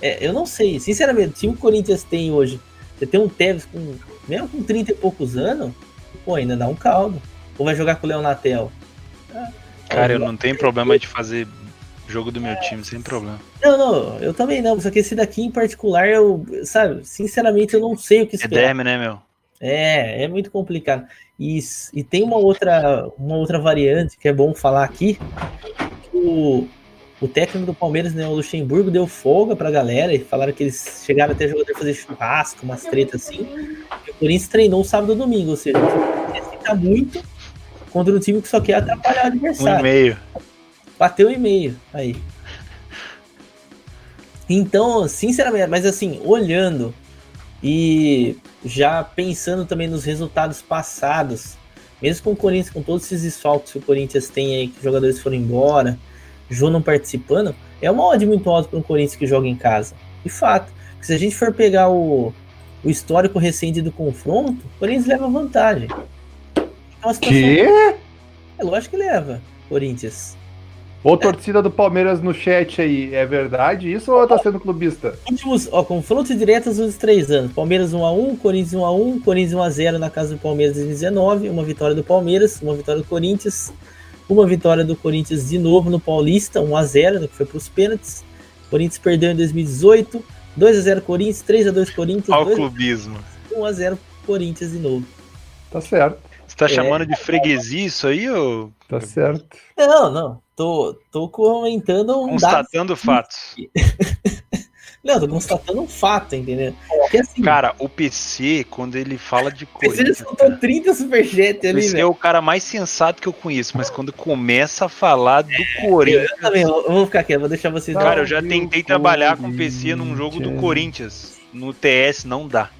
É, eu não sei. Sinceramente, se o Corinthians tem hoje você tem um Tevez com, mesmo com 30 e poucos anos, pô, ainda dá um caldo. Ou vai jogar com o Leonatel? Cara, eu não tenho problema de fazer jogo do meu time, sem problema. Não, não, eu também não. Só que esse daqui em particular, eu, sabe, sinceramente eu não sei o que é esperar. É derme, né, meu? É, é muito complicado. E, e tem uma outra, uma outra variante que é bom falar aqui. O, o técnico do Palmeiras, né, o Luxemburgo, deu folga pra galera e falaram que eles chegaram até jogador fazer churrasco, umas tretas assim. E o Corinthians treinou sábado e domingo, ou seja, fica muito contra um time que só quer atrapalhar o adversário. Um e meio. Bateu e meio aí. Então, sinceramente, mas assim, olhando e já pensando também nos resultados passados, mesmo com o Corinthians, com todos esses desfalques que o Corinthians tem aí, que os jogadores foram embora, Jô não participando, é uma odd muito alta para um Corinthians que joga em casa. De fato. Se a gente for pegar o, o histórico recente do confronto, o Corinthians leva vantagem. Então, que? É lógico que leva, Corinthians. Ô, torcida do Palmeiras no chat aí, é verdade isso ou tá sendo clubista? Últimos, ó, confrontos diretos nos três anos. Palmeiras 1x1, Corinthians 1x1, Corinthians 1x0 na casa do Palmeiras em 2019, uma vitória do Palmeiras, uma vitória do Corinthians, uma vitória do Corinthians de novo no Paulista, 1x0, né, que foi pros pênaltis. Corinthians perdeu em 2018, 2x0 Corinthians, 3x2 Corinthians. Olha o clubismo. 1x0 Corinthians de novo. Tá certo. Você tá é... chamando de freguesia isso aí, ou... Tá certo. Não, não. Tô, tô comentando um Constatando dado... fatos. Não, tô constatando um fato, entendeu? Assim, cara, o PC, quando ele fala de coisa. Você escutou 30 superchats ali, Você é o cara mais sensato que eu conheço, mas quando começa a falar do é, Corinthians. Eu, também, eu vou ficar aqui, eu vou deixar vocês. Cara, eu já tentei trabalhar com o PC num jogo do Corinthians. No TS não dá.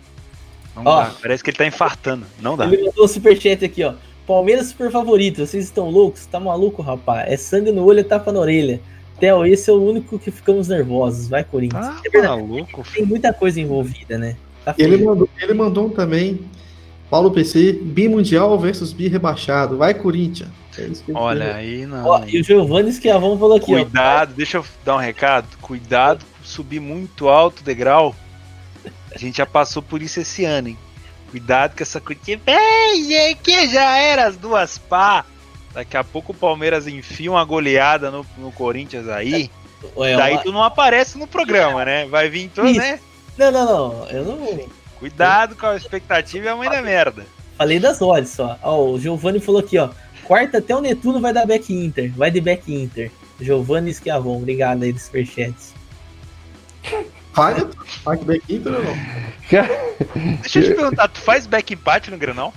Não ó, dá. Parece que ele tá infartando. Não dá. Ele mandou o superchat aqui, ó. Palmeiras super favorito. Vocês estão loucos? Tá maluco, rapaz? É sangue no olho e tapa na orelha. Theo, esse é o único que ficamos nervosos. Vai, Corinthians. Ah, é maluco. Tem muita coisa envolvida, né? Tá ele, mandou, ele mandou também. Paulo PC, bimundial versus bi rebaixado. Vai, Corinthians. É Olha aí, não. Ó, e o Giovanni Schiavon falou aqui, Cuidado, ó. deixa eu dar um recado. Cuidado com subir muito alto o degrau. A gente já passou por isso esse ano, hein? Cuidado com essa coisa. Bem, que já era as duas pá. Daqui a pouco o Palmeiras enfia uma goleada no, no Corinthians aí. É, daí uma... tu não aparece no programa, né? Vai vir todo, né? Não, não, não. Eu não. Cuidado com a expectativa e a mãe da merda. Falei das odds só. Ó, o Giovanni falou aqui, ó. Quarta até o Netuno vai dar back Inter. Vai de back Inter. Giovanni Schiavon, obrigado aí dos superchats. Faz, faz back Inter ou não? Deixa eu te perguntar, tu faz back empate no Granal?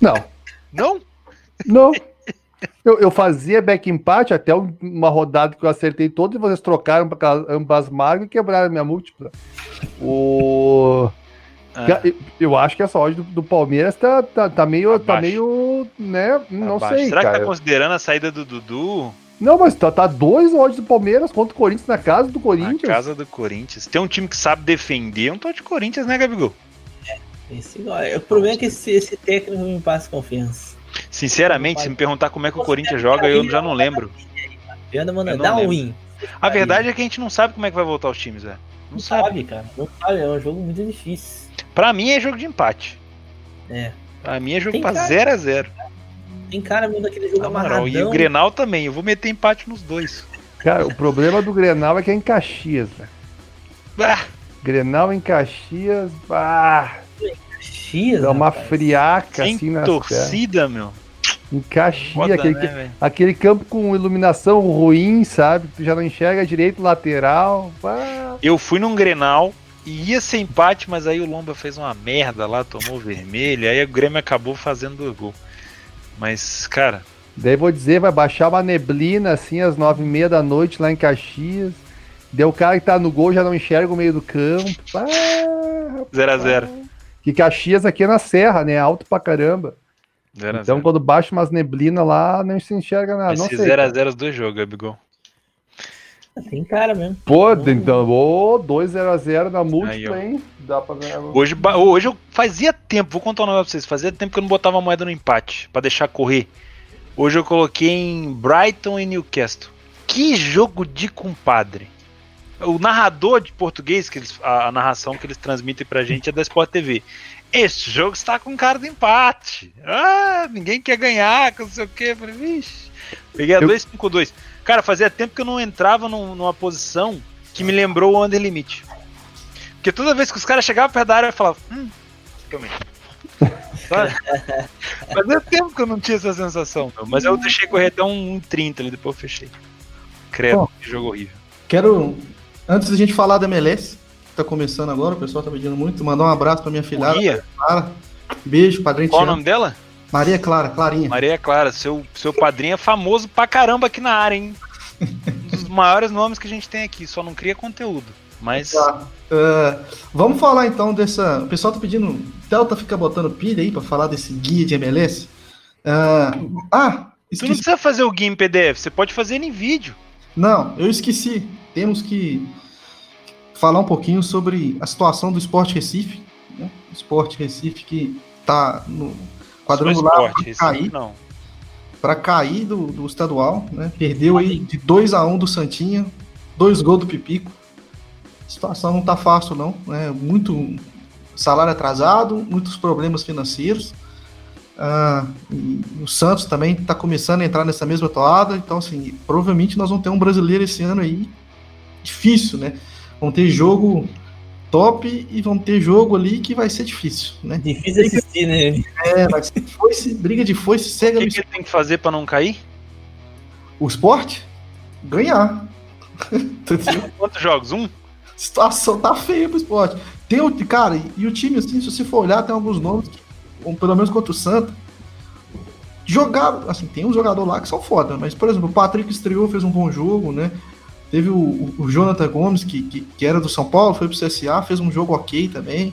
Não. Não? Não. Eu, eu fazia back empate até uma rodada que eu acertei todas e vocês trocaram para ambas marcas e quebraram a minha múltipla. O. Ah. Eu, eu, acho que essa odd do, do Palmeiras tá, tá, tá meio. Tá meio. né? Não Abaixo. sei. Será cara. que tá considerando a saída do Dudu? Não, mas tá, tá dois odds do Palmeiras contra o Corinthians na casa do Corinthians. Na casa do Corinthians. Tem um time que sabe defender, um tô de Corinthians, né, Gabigol? É, esse, o problema é que esse, esse técnico não me passa confiança. Sinceramente, se me perguntar como é que o Corinthians joga, eu já não lembro. Anda, mano, dá um win. A verdade é que a gente não sabe como é que vai voltar os times, velho. Não, não sabe. sabe, cara. Não sabe, é um jogo muito difícil. Pra mim é jogo de empate. É. Pra mim é jogo Tem pra 0x0. Tem cara mesmo daquele jogo amarradão. E o Grenal também, eu vou meter empate nos dois. Cara, o problema do Grenal é que é em Caxias, velho. Bah. Grenal em Caxias, bah. Caxias, Dá uma rapaz. friaca Sem assim na torcida, meu. Em Caxias, Foda, aquele, né, aquele campo com iluminação ruim, sabe? Tu já não enxerga direito lateral. Bah. Eu fui num Grenal e ia ser empate, mas aí o Lomba fez uma merda lá, tomou vermelho, aí o Grêmio acabou fazendo dois gols. Mas, cara. Daí vou dizer, vai baixar uma neblina assim às nove e meia da noite lá em Caxias. Deu o cara que tá no gol já não enxerga o meio do campo. 0x0. Que Caxias aqui é na serra, né? Alto pra caramba. Zero então, zero. quando baixa umas neblina lá, não se enxerga nada. Esse 0x0 os dois jogos, Gabigol. Tem cara mesmo. Pô, então, ô, 2x0 na múltipla, hein? Dá pra ganhar. Hoje, hoje eu fazia tempo, vou contar um negócio pra vocês. Fazia tempo que eu não botava moeda no empate, pra deixar correr. Hoje eu coloquei em Brighton e Newcastle. Que jogo de compadre. O narrador de português, que eles, a, a narração que eles transmitem pra gente é da Sport TV. Este jogo está com cara de empate. Ah, ninguém quer ganhar, não sei o que. Falei, vixe. Peguei a 2-5-2. Cara, fazia tempo que eu não entrava num, numa posição que me lembrou o Under Limit. Porque toda vez que os caras chegavam perto da área, eu falava, hum, calma aí. Fazia tempo que eu não tinha essa sensação, meu. mas eu deixei correr até um 30 ali, depois eu fechei. Credo, Bom, que jogo horrível. Quero, antes da gente falar da MLS, que tá começando agora, o pessoal tá pedindo muito, mandar um abraço pra minha filhada. Beijo, padrinho. Qual o nome dela? Maria Clara, Clarinha. Maria Clara, seu, seu padrinho é famoso pra caramba aqui na área, hein? um dos maiores nomes que a gente tem aqui, só não cria conteúdo. Mas. Tá. Uh, vamos falar então dessa. O pessoal tá pedindo. O Delta fica botando pilha aí pra falar desse guia de MLS. Uh, ah, esqueci. Tu não precisa fazer o guia em PDF, você pode fazer em vídeo. Não, eu esqueci. Temos que falar um pouquinho sobre a situação do Esporte Recife. Né? O Esporte Recife que tá no quadrangular para cair. Não. Para cair do, do estadual, né? Perdeu aí de 2 a 1 um do Santinha, dois gols do Pipico. A situação não tá fácil, não. Né? Muito salário atrasado, muitos problemas financeiros. Ah, o Santos também está começando a entrar nessa mesma toada, então assim, provavelmente nós vamos ter um brasileiro esse ano aí difícil, né? Vão ter jogo top e vão ter jogo ali que vai ser difícil, né? Difícil assistir, né? É, vai ser foice, briga de foice, cega. O que, que ele tem que fazer para não cair? O esporte? Ganhar. Quantos jogos? Um? situação tá feia pro esporte. Tem o, cara, e o time, assim, se você for olhar, tem alguns nomes, que, pelo menos contra o Santa, jogaram, assim, tem um jogador lá que são foda, mas, por exemplo, o Patrick estreou, fez um bom jogo, né? Teve o, o Jonathan Gomes, que, que, que, era do São Paulo, foi pro CSA, fez um jogo ok também.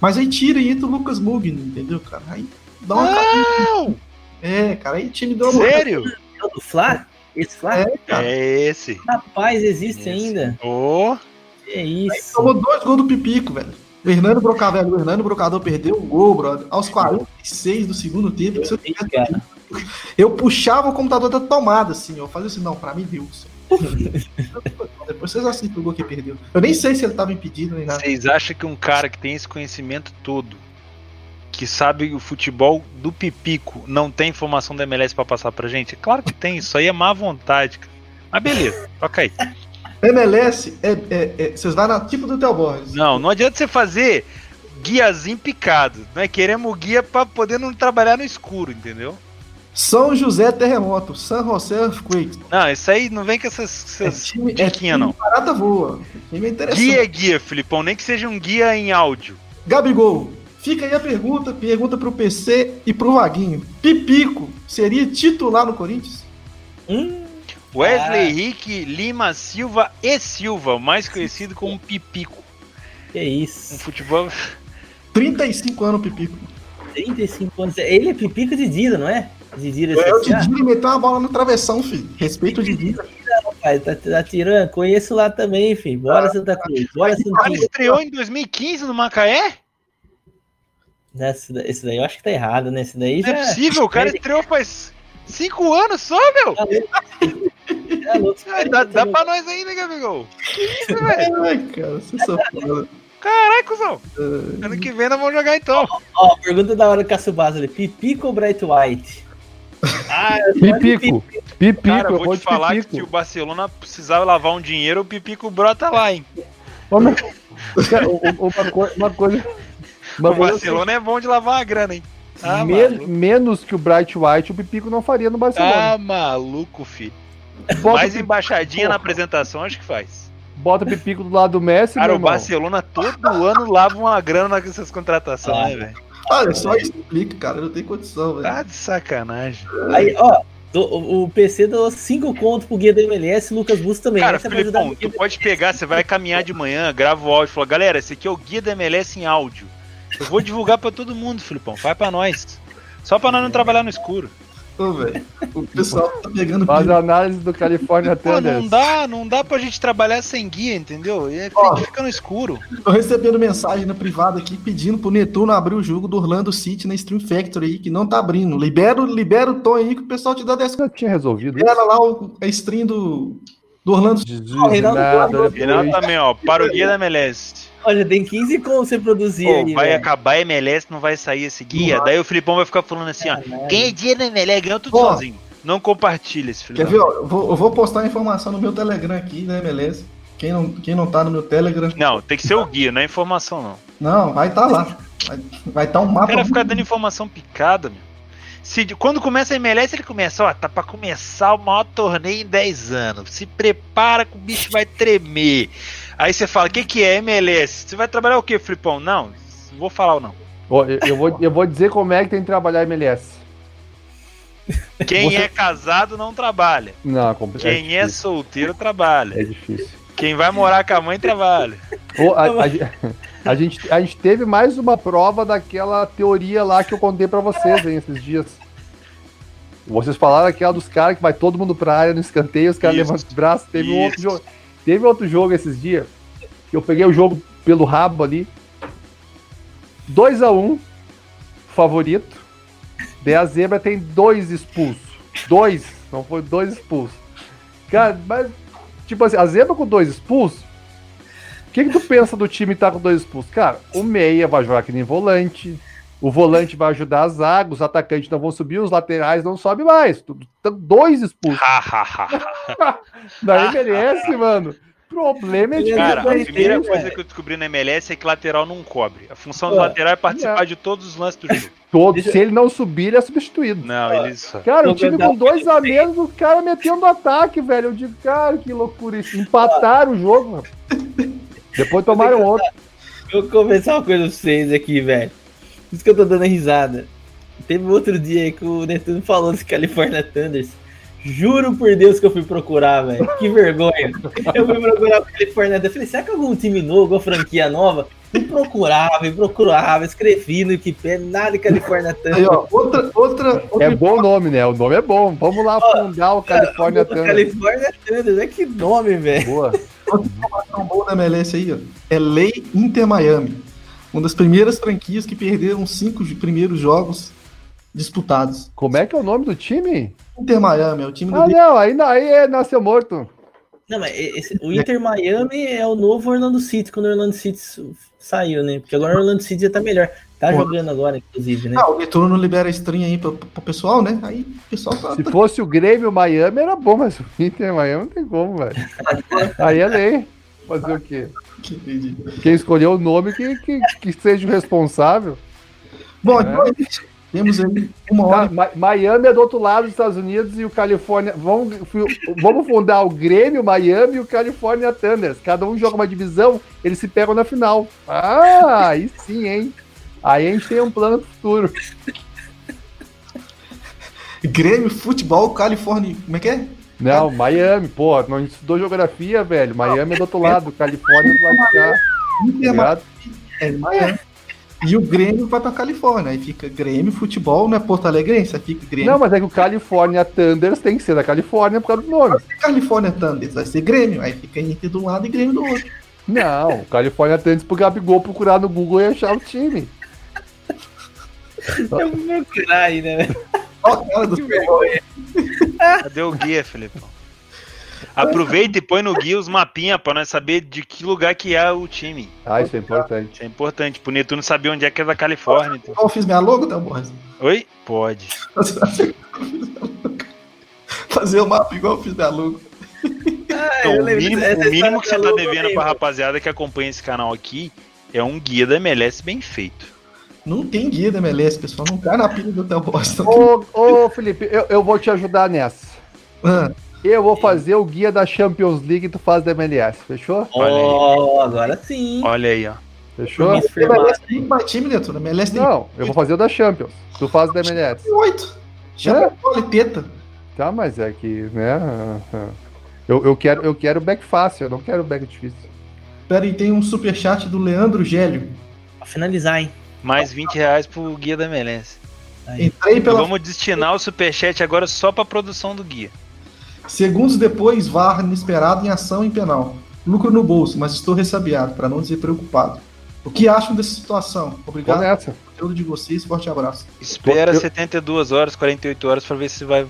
Mas aí tira e entra o Lucas Mugni, entendeu, cara? Aí dá uma. Não! É, cara, aí o time deu uma. Sério? É o do Flá? Esse Flá? É, é, esse. Rapaz, existe esse. ainda. Oh. Que isso. Aí tomou dois gols do Pipico, velho. O Hernando Brocavelli, o Hernando Brocador perdeu um gol, brother, aos 46 do segundo tempo. Eu, eu, eu puxava o computador da tomada, assim, eu fazia assim, não, pra mim deu. Depois vocês assistem o gol que perdeu. Eu nem sei se ele tava impedido nem nada. Vocês acham que um cara que tem esse conhecimento todo, que sabe o futebol do Pipico, não tem informação da MLS para passar pra gente? Claro que tem, isso aí é má vontade. Mas beleza, toca aí. MLS é, é, é, vocês vão na tipo do Theo Borges. Não, não adianta você fazer guiazinho picado. Né? Queremos guia para poder não trabalhar no escuro, entendeu? São José Terremoto, San José Earthquake. Não, isso aí não vem com essas, essas é time, é time não. Parada voa. Time é guia é guia, Filipão, nem que seja um guia em áudio. Gabigol, fica aí a pergunta, pergunta pro PC e pro Vaguinho. Pipico seria titular no Corinthians? Hum. Wesley ah. Henrique Lima Silva e Silva, mais conhecido como Pipico. Que isso. Um futebol. 35 anos, Pipico. 35 anos. Ele é Pipico de Dida, não é? De Dida é, o Dida meteu uma bola no travessão, filho. Respeito o Dida. Rapaz, tá, tá tirando. Conheço lá também, filho. Bora, ah, Santa Cruz. Bora, Santa Cruz. Ele estreou em 2015 no Macaé? Esse, esse daí eu acho que tá errado, né? Esse daí já... Não é possível, o cara estreou faz cinco anos só, meu! É, é, dá, dá pra nós ainda, né, Gabigol? Ai, cara, você só foda. Caralho, cuzão. Ano que vem nós vamos jogar então. Ó, ó pergunta da hora do Caçubasa ali. Pipico ou Bright White? Ah, Pipico. Pipico. Cara, eu vou te falar pipico. que se o Barcelona precisava lavar um dinheiro, o Pipico brota lá, hein? uma, uma coisa... Uma o Barcelona é bom de lavar a grana, hein? Ah, Men menos que o Bright White, o Pipico não faria no Barcelona. Ah, maluco, filho. Bota Mais embaixadinha na apresentação, acho que faz. Bota o Pipico do lado do Messi, Cara, o Barcelona todo ano lava uma grana nessas contratações, ah, né, velho? Olha, só isso explica, cara. Não tem condição, velho. Tá de sacanagem. Aí, ó, o PC deu 5 contos pro guia da MLS Lucas Bus também. Cara, Filipão, tu pode pegar, você vai caminhar de manhã, grava o áudio e fala, galera, esse aqui é o guia da MLS em áudio. Eu vou divulgar pra todo mundo, Filipão. Vai pra nós. Só pra nós não trabalhar no escuro. Ô, velho. O pessoal tá pegando. Faz análise do California até Não dá, não dá pra gente trabalhar sem guia, entendeu? E Ó, fica no escuro. Tô recebendo mensagem na privada aqui pedindo pro Netuno abrir o jogo do Orlando City na Stream Factory aí, que não tá abrindo. Libera, libera o tom aí que o pessoal te dá 10 Já tinha resolvido. Libera lá o, a stream do, Do Orlando. Oh, Reinaldo, nada, Reinaldo também, ó. Para o guia da MLS. Olha, tem 15 como você produzir Pô, aí, Vai véio. acabar a MLS, não vai sair esse guia. Daí o Filipão vai ficar falando assim, ó. Quem é dia da MLS ganhou tudo Pô, sozinho. Não compartilha esse filho. Quer ver, ó, eu vou, eu vou postar a informação no meu Telegram aqui da MLS. Quem não, quem não tá no meu Telegram. Não, tem que ser o guia, não é informação, não. Não, vai estar tá lá. Vai estar tá um mapa. O cara ficar dando informação picada, meu. Se, quando começa a MLS, ele começa, ó, tá pra começar o maior torneio em 10 anos. Se prepara que o bicho vai tremer. Aí você fala, o que, que é MLS? Você vai trabalhar o que, Flipão? Não, não vou falar ou não. Eu vou, eu vou dizer como é que tem que trabalhar MLS. Quem Você... é casado não trabalha. Não, é Quem é, solteiro trabalha. É difícil. Quem vai morar com a mãe trabalha. a, a, a, gente, a gente teve mais uma prova daquela teoria lá que eu contei para vocês hein, esses dias. Vocês falaram aquela dos caras que vai todo mundo pra área no escanteio, os caras levantam os braços. Teve um outro jogo. Teve outro jogo esses dias. Que eu peguei o jogo pelo rabo ali. 2 a 1 um, favorito. Daí a zebra tem dois expulsos. Dois. Não foi dois expulsos. Cara, mas. Tipo assim, a zebra com dois expulsos. O que, que tu pensa do time estar tá com dois expulsos? Cara, o meia vai jogar que nem volante. O volante vai ajudar a zaga, os atacantes não vão subir, os laterais não sobem mais. Dois expulsos. Daí merece, mano problema é de Cara, a primeira coisa que eu descobri na MLS é que lateral não cobre. A função do lateral é participar é. de todos os lances do jogo. Todos, se ele não subir, ele é substituído. Não, eles. Cara, o time com dois a menos, o cara metendo ataque, velho. Eu digo, cara, que loucura isso. Empataram o jogo, mano. Depois tomaram outro. Eu vou conversar uma coisa pra vocês aqui, velho. Por isso que eu tô dando risada. Teve outro dia aí que o Netuno falou desse California Thunders. Juro por Deus que eu fui procurar, velho. Que vergonha. Eu fui procurar o California. Eu falei, será que algum time novo, ou franquia nova? E procurava, e procurava, escrevi no Wikipedia, nada de California Thunder. outra, outra, outra, É bom o nome, né? O nome é bom. Vamos lá fundar o California Thunder. California Thunder, é que nome, velho. Boa. Outra informação boa da MLS aí, ó. É Lei Inter Miami. Uma das primeiras franquias que perderam cinco primeiros jogos disputados. Como é que é o nome do time? Inter Miami, é o time do. Ah, não, aí, aí é, nasceu morto. Não, mas esse, o Inter Miami é o novo Orlando City, quando o Orlando City saiu, né? Porque agora o Orlando City já tá melhor. Tá Pô. jogando agora, inclusive, né? Ah, o não libera stream aí pro, pro pessoal, né? Aí o pessoal tá. Se fosse o Grêmio Miami, era bom, mas o Inter Miami não tem como, velho. aí é lei. Fazer o quê? Quem escolheu o nome que, que, que seja o responsável. Bom, é. então, temos aí uma hora. Miami é do outro lado dos Estados Unidos e o Califórnia. Vamos, vamos fundar o Grêmio, Miami e o California Thunders. Cada um joga uma divisão, eles se pegam na final. Ah, aí sim, hein? Aí a gente tem um plano futuro. Grêmio, futebol, Califórnia. Como é que é? Não, Miami, pô, não estudou geografia, velho. Miami é do outro lado, Califórnia é do lado de cá. É, Miami. E o Grêmio vai pra Califórnia. Aí fica Grêmio, futebol, não é Porto Alegrense, aí fica Grêmio. Não, mas é que o California Thunders tem que ser da Califórnia por causa do nome. California Thunders, vai ser Grêmio. Aí fica Inter de um lado e Grêmio do outro. Não, o California Thunders pro Gabigol procurar no Google e achar o time. Eu vou procurar aí, né? Ó, cara do Cadê o guia, Felipe? Aproveita e põe no guia os mapinhas pra nós saber de que lugar que é o time. Ah, isso é importante. Isso é importante, pro Netuno saber onde é que é da Califórnia. Então. Eu fiz minha logo, tá, Borges? Oi? Pode. Fazer o mapa igual eu fiz minha logo. Ah, então, o mínimo, o mínimo que você tá devendo pra rapaziada que acompanha esse canal aqui é um guia da MLS bem feito. Não tem guia da MLS, pessoal. Não cai na pilha do Hotel Boston. Ô, ô Felipe, eu, eu vou te ajudar nessa. Ah. Eu vou fazer o guia da Champions League e tu faz da MLS, fechou? Oh, agora sim. Olha aí, ó. Fechou? MLS tem mais time, Neto. MLS tem... Não, eu vou fazer o da Champions. Tu faz da MLS. Oito. Chama é? teta. Tá, mas é que, né? Eu, eu, quero, eu quero back fácil, eu não quero back difícil. Pera aí, tem um superchat do Leandro Gélio. Pra finalizar, hein? Mais 20 reais pro guia da MLS. Entrei pela... Vamos destinar o superchat agora só pra produção do guia. Segundos depois, VAR inesperado em ação em penal. Lucro no bolso, mas estou ressabiado, para não dizer preocupado. O que acham dessa situação? Obrigado pelo conteúdo de vocês, forte abraço. Espera eu... 72 horas, 48 horas para ver se vai.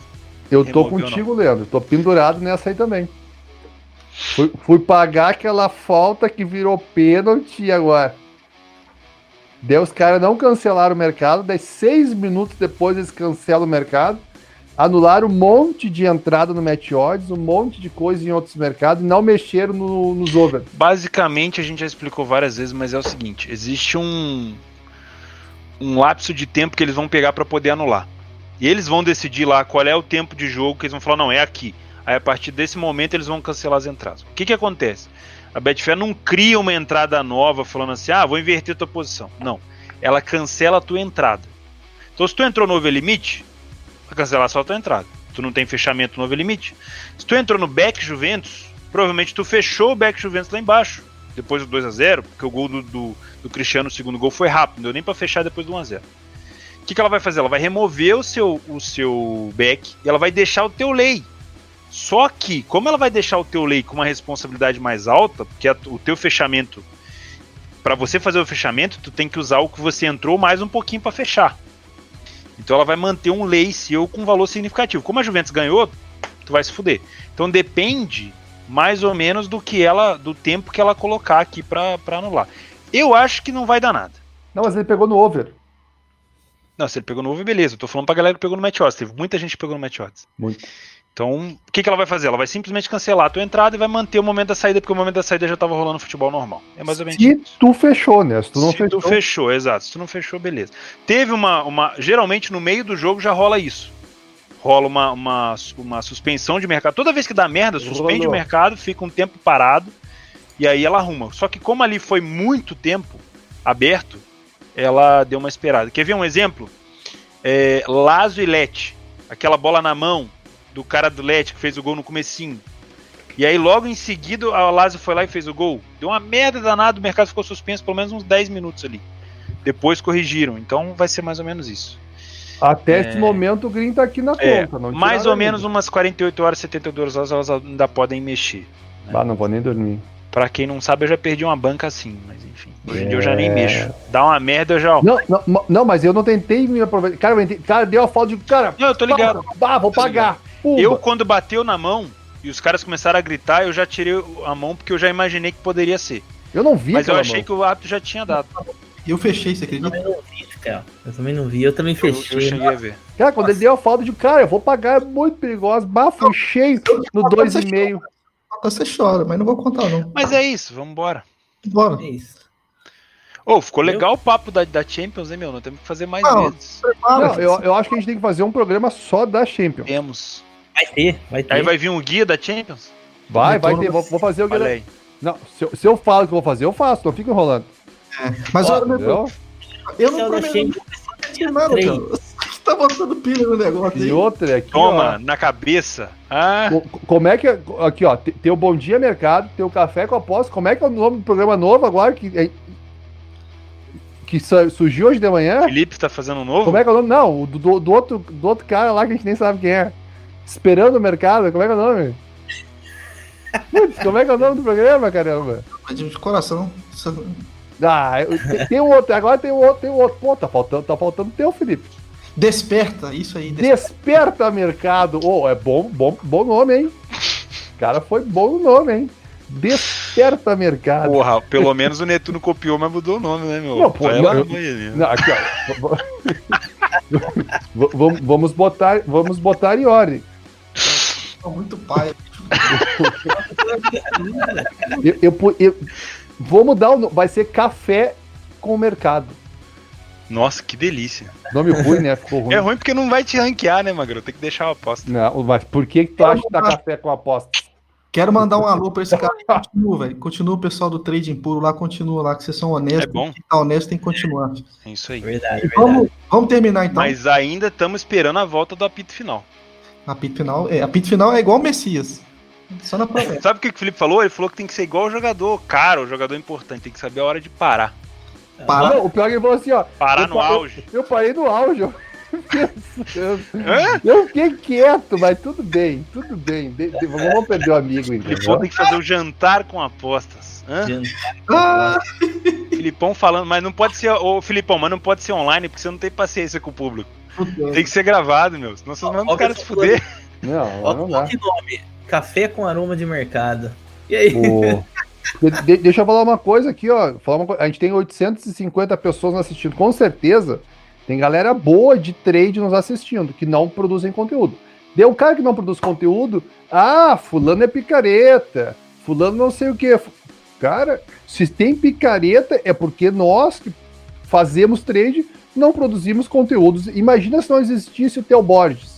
Eu tô contigo, Leandro. Tô pendurado nessa aí também. Fui, fui pagar aquela falta que virou pênalti agora. Daí os caras não cancelaram o mercado, daí seis minutos depois eles cancelam o mercado, anularam um monte de entrada no match odds, um monte de coisa em outros mercados e não mexeram no, nos over. Basicamente, a gente já explicou várias vezes, mas é o seguinte: existe um, um lapso de tempo que eles vão pegar para poder anular. E eles vão decidir lá qual é o tempo de jogo que eles vão falar, não, é aqui. Aí a partir desse momento eles vão cancelar as entradas. O que, que acontece? A Betfair não cria uma entrada nova falando assim, ah, vou inverter tua posição. Não. Ela cancela a tua entrada. Então se tu entrou no overlimit, vai cancelar só a tua entrada. Tu não tem fechamento no overlimit. Se tu entrou no back Juventus, provavelmente tu fechou o back Juventus lá embaixo. Depois do 2 a 0 porque o gol do, do, do Cristiano, o segundo gol, foi rápido. Não deu nem para fechar depois do 1 a 0 o que, que ela vai fazer? Ela vai remover o seu, o seu back e ela vai deixar o teu lay. Só que, como ela vai deixar o teu lay com uma responsabilidade mais alta, porque a, o teu fechamento, para você fazer o fechamento, tu tem que usar o que você entrou mais um pouquinho para fechar. Então ela vai manter um lay seu com valor significativo. Como a Juventus ganhou, tu vai se fuder. Então depende mais ou menos do que ela, do tempo que ela colocar aqui para anular. Eu acho que não vai dar nada. Não, mas ele pegou no over. Não, se ele pegou no over, beleza. Eu tô falando pra galera que pegou no match odds. Teve muita gente que pegou no match odds. Muito. Então, o que, que ela vai fazer? Ela vai simplesmente cancelar a tua entrada e vai manter o momento da saída, porque o momento da saída já tava rolando futebol normal. É mais ou menos Se tu fechou, né? Se tu não Se fechou. tu fechou, exato. Se tu não fechou, beleza. Teve uma, uma. Geralmente no meio do jogo já rola isso. Rola uma, uma, uma suspensão de mercado. Toda vez que dá merda, suspende Rolou. o mercado, fica um tempo parado e aí ela arruma. Só que como ali foi muito tempo aberto, ela deu uma esperada. Quer ver um exemplo? É, Lazo e Lete. Aquela bola na mão do cara do Lete que fez o gol no comecinho. E aí logo em seguida a Lazio foi lá e fez o gol. Deu uma merda danada, o mercado ficou suspenso pelo menos uns 10 minutos ali. Depois corrigiram. Então vai ser mais ou menos isso. Até É. esse momento o Green tá aqui na É, conta. Não mais ou menos ainda. umas 48 horas, 72 horas elas ainda podem mexer. Ah, não vou nem dormir. Pra quem não sabe, eu já perdi uma banca assim, mas enfim. Hoje em dia eu já nem É. mexo. Dá uma merda, eu já. Não, não, não, mas eu não tentei me aproveitar. Cara, eu cara, deu a falta de. Cara, Não, eu tô ligado. Bah, vou Tô pagar. Pumba. Eu, quando bateu na mão e os caras começaram a gritar, eu já tirei a mão porque eu já imaginei que poderia ser. Eu não vi, Mas eu achei mão. que o árbitro já tinha dado. Eu fechei, você Eu acredita? também não vi, cara. Eu também não vi. Eu também Eu, eu fechei. cheguei a ver. Cara, quando ele deu a falta de cara, eu vou pagar, é muito perigoso. Bah, foi cheio no 2,5. Até você chora, mas não vou contar, não. Mas é isso, vamos embora. Bora. É isso. Ô, ficou legal o papo da, da Champions, hein, meu? Nós temos que fazer mais Não. vezes. Não, eu, eu acho que a gente tem que fazer um programa só da Champions. Temos. Vai ter, vai ter. Aí vai vir um guia da Champions? Vai, vai Retorno ter. Vou, vou fazer o Olha aí. Não, se eu, se eu falo que eu vou fazer, eu faço, não fico enrolando. Mas Ó, eu, eu, é não o da prometi Champions. nada, cara. Você tá botando pilha no negócio aí. E outra aqui. Toma, na cabeça. Ah, ó, co- como é que. é- Aqui, ó, te- tem o Bom Dia Mercado, tem o Café com a Posse. Como é que é o nome do programa novo agora? Que, é- que su- surgiu hoje de manhã? Felipe tá fazendo um novo? Como é que é o nome? Não, do, do outro, do outro cara lá que a gente nem sabe quem é. Esperando o mercado, como é que é o nome? Putz, como é que é o nome do programa, caramba? De de coração. Ah, tem, tem um outro, agora tem um outro, tem um outro. Pô, tá faltando, tá faltando teu, Felipe. Desperta, isso aí. desperta. Desperta Mercado. Oh, é bom, bom, bom nome, hein? O cara foi bom no nome, hein? Desperta Mercado. Porra, pelo menos o Netuno copiou, mas mudou o nome, né, meu? Não, pô, não, eu- banheiro. Não, aqui, ó. Vamos botar, vamos botar em ordem. Tá Muito pai. Eu, eu, eu- vou mudar o nome. Vai ser Café com o Mercado. Nossa, que delícia. Nome ruim, né? Ficou ruim. É ruim porque não vai te ranquear, né, Magro? Tem que deixar a aposta. Não, mas por que, que tu acha que tá café com aposta? Quero mandar um alô pra esse cara. Continua, velho. Continua o pessoal do Trading Puro lá, continua lá, que vocês são honestos. É bom. Quem tá honesto tem que continuar. É isso aí. Verdade, verdade. Vamos, vamos terminar então. Mas ainda estamos esperando a volta do apito final. Apito final. É, apito final é igual o Messias. Só na promessa. Sabe o que o Felipe falou? Ele falou que tem que ser igual o jogador caro, o jogador importante. Tem que saber a hora de parar. Para. Não, o pior é que ele falou assim, ó. Parar no parei- auge. Eu parei no auge. Eu, eu, fiquei quieto, mas tudo bem, tudo bem. De- de- vamos perder o amigo, Filipão entendeu? tem que fazer o jantar com apostas. Hã? Ah, Filipão falando, mas não pode ser. Ô, Filipão, mas não pode ser online porque você não tem paciência com o público. Tem que ser gravado, meu. Senão vocês mandam caras ó, se fuder. Não, não dá. que nome. Café com aroma de mercado. E aí? O... De, deixa eu falar uma coisa aqui, ó. Falar uma, a gente tem 850 pessoas nos assistindo. Com certeza, tem galera boa de trade nos assistindo, que não produzem conteúdo. Deu um cara que não produz conteúdo, ah, fulano é picareta, fulano não sei o que. Cara, se tem picareta, é porque nós que fazemos trade não produzimos conteúdos. Imagina se não existisse o Theo Borges.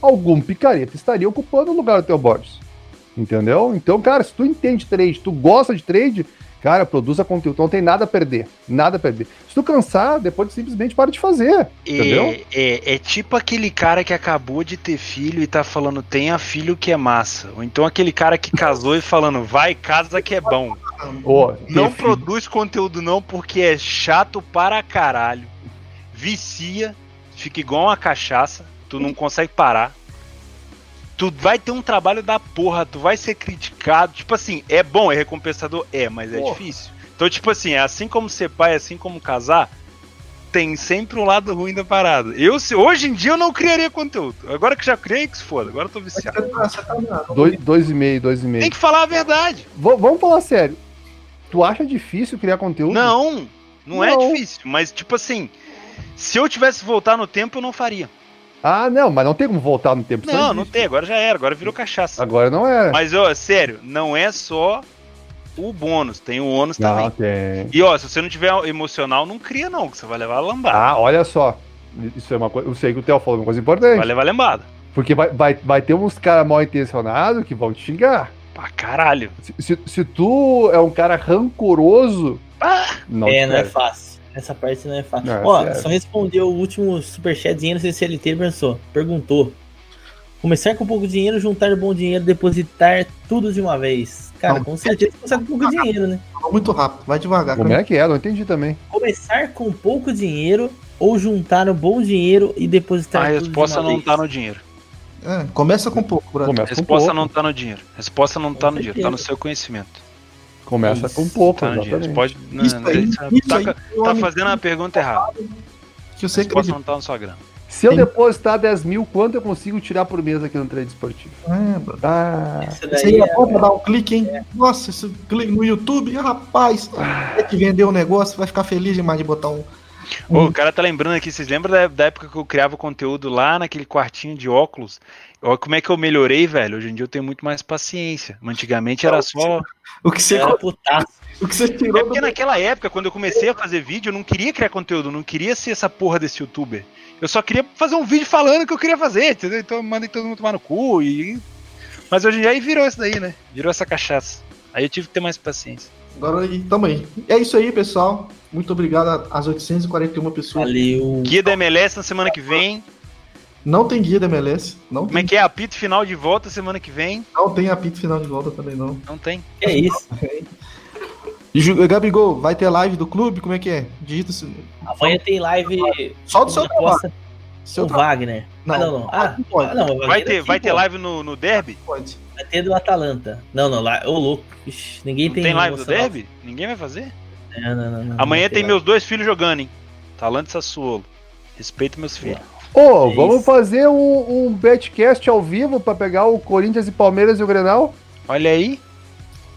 Algum picareta estaria ocupando o lugar do Theo Borges. Entendeu? Então, cara, se tu entende trade, tu gosta de trade, cara, produza conteúdo, não tem nada a perder. Nada a perder. Se tu cansar, depois tu simplesmente para de fazer. É, entendeu? É, é tipo aquele cara que acabou de ter filho e tá falando, tenha filho que é massa. Ou então aquele cara que casou e falando, vai, casa que é bom. Oh, não filho. produz conteúdo não, porque é chato para caralho. Vicia, fica igual uma cachaça, tu não consegue parar tu vai ter um trabalho da porra, tu vai ser criticado. Tipo assim, é bom, é recompensador? É, mas é porra. difícil. Então, tipo assim, é assim como ser pai, é assim como casar, tem sempre um lado ruim da parada. Eu, se, hoje em dia, eu não criaria conteúdo. Agora que já criei, que se foda. Agora eu tô viciado. Dois, dois e meio, dois e meio. Tem que falar a verdade. V vamos falar sério. Tu acha difícil criar conteúdo? Não, não, é não é difícil. Mas, tipo assim, se eu tivesse voltar no tempo, eu não faria. Ah, não, mas não tem como voltar no tempo. Não, não tem, agora já era, agora virou cachaça. Agora não é. Mas, ó, sério, não é só o bônus, tem o ônus não, também. Tem. E ó, se você não tiver emocional, não cria não, que você vai levar a lambada. Ah, olha só. Isso é uma coisa. Eu sei que o Theo falou uma coisa importante. Vai levar lambada. Porque vai, vai, vai ter uns caras mal intencionados que vão te xingar. Pra caralho. Se, se, se tu é um cara rancoroso. Ah, não é, não é fácil. Essa parte não é fácil. Não, Ó, é só respondeu o último superchatzinho, não sei se ele pensou. Perguntou. Começar com pouco dinheiro, juntar bom dinheiro, depositar tudo de uma vez. Cara, não, com certeza começar com pouco dinheiro, né? Muito rápido, vai devagar. Como é que é? Não entendi também. Começar com pouco dinheiro ou juntar um bom dinheiro e depositar A resposta de não vez. tá no dinheiro. É, começa com pouco, Bruno. A resposta pouco. não tá no dinheiro. A resposta não tá no dinheiro, tá no seu conhecimento. Começa isso, com pouco, tá exatamente. Pode, não, isso aí, tá, isso tá, aí, tá fazendo a pergunta errada. Que você acredita. não tá na sua grana. Se eu depositar 10 mil, quanto eu consigo tirar por mês aqui no trade esportivo? É, ah, isso aí é bom pra dar um clique, hein? É. Nossa, esse clique no YouTube, rapaz, ah. é que vendeu um negócio, vai ficar feliz demais de botar um. um... o cara tá lembrando aqui, vocês lembram da, da, época que eu criava conteúdo lá naquele quartinho de óculos? Olha como é que eu melhorei, velho. Hoje em dia eu tenho muito mais paciência. Antigamente era só. O que você. Era o que você tirou. É porque do... naquela época, quando eu comecei a fazer vídeo, eu não queria criar conteúdo, não queria ser essa porra desse youtuber. Eu só queria fazer um vídeo falando o que eu queria fazer, entendeu? Então mandei todo mundo tomar no cu e. Mas hoje em dia aí virou isso daí, né? Virou essa cachaça. Aí eu tive que ter mais paciência. Agora aí, também. É isso aí, pessoal. Muito obrigado às 841 pessoas. Valeu. Guia da MLS na semana que vem. Não tem guia da MLS. Não Como é que é? Apito final de volta semana que vem? Não tem apito final de volta também, não. Não tem. É isso. E Gabigol, vai ter live do clube? Como é que é? Digita -se. Amanhã tem live. Só do seu trabalho. Seu Wagner. Não, ah, não, não. Ah, ah não vai ter, vai ter live no, no Derby? Pode. Vai ter do Atalanta. Não, não, lá. Ô, louco. Ixi, ninguém não tem. Tem live do Derby? Ninguém vai fazer? Não, não, não. não Amanhã tem, tem meus dois filhos jogando, hein? Atalanta e Sassuolo. Respeito meus filhos. Ô, oh, vamos fazer um, um betcast ao vivo para pegar o Corinthians e Palmeiras e o Grenal? Olha aí.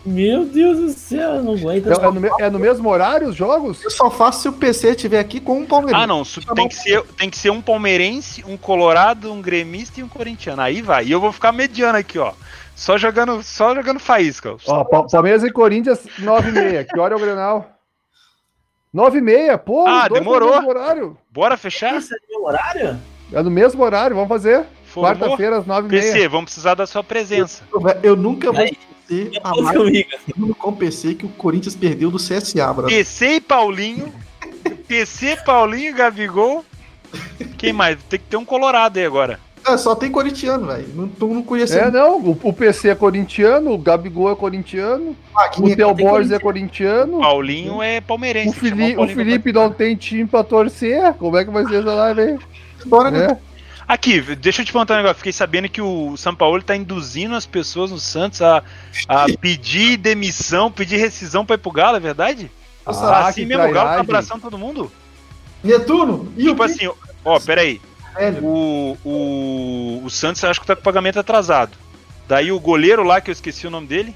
Meu Deus do céu, eu não aguento. É, é, no, é, no, mesmo horário os jogos? Eu só faço se o PC estiver aqui com um palmeirense. Ah, não. Tem que, ser, tem que ser um palmeirense, um colorado, um gremista e um corintiano. Aí vai. E eu vou ficar mediano aqui, ó. Só jogando, só jogando faísca. Ó, Palmeiras e Corinthians, 9 e meia. Que hora é o Grenal? 9 e meia, pô. Ah, demorou. Horário. Bora fechar? Isso é no horário? É no mesmo horário, vamos fazer. Quarta-feira, às 9 e meia. PC, vamos precisar da sua presença. Eu, eu nunca vou esquecer a live com o PC que o Corinthians perdeu do CSA, bro. PC e Paulinho. PC, Paulinho, Gabigol. Quem mais? Tem que ter um colorado aí agora. É, só tem corintiano, velho. Não, não conheço. É, não. O, o, PC é corintiano, o Gabigol é corintiano, ah, o é Theo Borges é corintiano. O Paulinho é palmeirense. O, Fili o Felipe não tem time pra torcer. Como é que vai ser essa live aí? Bora, né? Aqui, deixa eu te perguntar um negócio. Fiquei sabendo que o São Paulo está induzindo as pessoas no Santos a, a pedir demissão, pedir rescisão para ir pro Galo, é verdade? Ah, assim mesmo, o Galo tá abraçando todo mundo? Netuno? E tipo assim, ó, peraí. O, o, o Santos acho que tá com pagamento atrasado. Daí o goleiro lá, que eu esqueci o nome dele.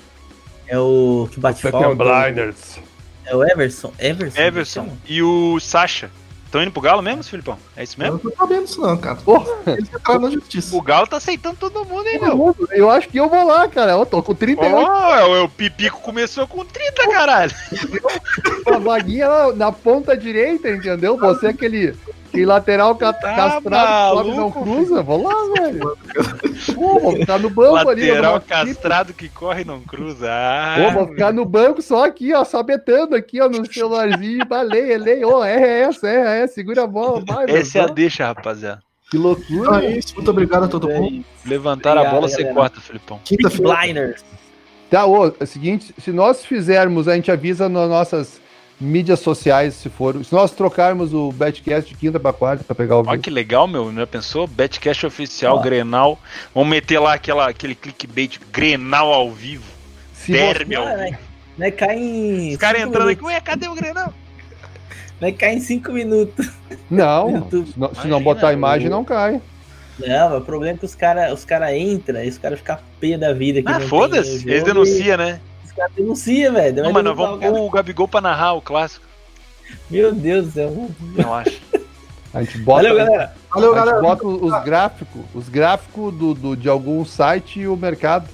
É o que bate Pepe falta. Blinders. É o Everson. Everson. Everson e o Sacha. Estão indo pro Galo mesmo, Filipão? É isso Eu mesmo? não tô sabendo isso não, cara. Porra. Eles entraram na justiça. O Galo tá aceitando todo mundo, hein, Todo meu? mundo. Eu acho que eu vou lá, cara. Eu tô com 38 Ó, o Pipico começou com 30, caralho. uma vaguinha na ponta direita, entendeu? Você é aquele, aquele lateral ca Tá castrado, sobe não cruza. Vou lá, velho. Pô, vou ficar no banco ali. Lateral vou- castrado que corre e não cruza. Ah, Pô, vou ficar no banco só aqui, ó, só betando aqui, ó, no celularzinho. Valei, elei. Ô, é essa, é, é, segura a bola, vai, essa é a deixa, rapaziada. Que loucura. é isso. Muito obrigado a todo mundo. Levantar a bola, você corta, Filipão. Quinta-feira. Tá, ô, é o seguinte, se nós fizermos, a gente avisa nas nossas mídias sociais, se for. Se nós trocarmos o Betcast de quinta pra quarta pra pegar o Olha que legal, meu. Já pensou? Betcast oficial, Ó. Grenal. Vamos meter lá aquela, aquele clickbait Grenal ao vivo. Se Derby ao Ah, vivo. né? Né, cai em. Os caras cinco entrando aqui, minutos. ué, cadê o Grenal? Né, cai em 5 minutos. Não, se não, se não Imagina, botar a imagem, não cai. Não, mas o problema é que os caras os cara entram e os caras ficam pé da vida. Que Ah, foda-se. Eles e denunciam, né? Os caras denunciam, velho. Não, mas nós vamos o cara. pôr o Gabigol pra narrar o clássico. Meu Deus do céu. Eu acho. A gente bota, Valeu, galera. Valeu, a gente galera. bota os gráficos, os gráficos do, do- de algum site e o mercado.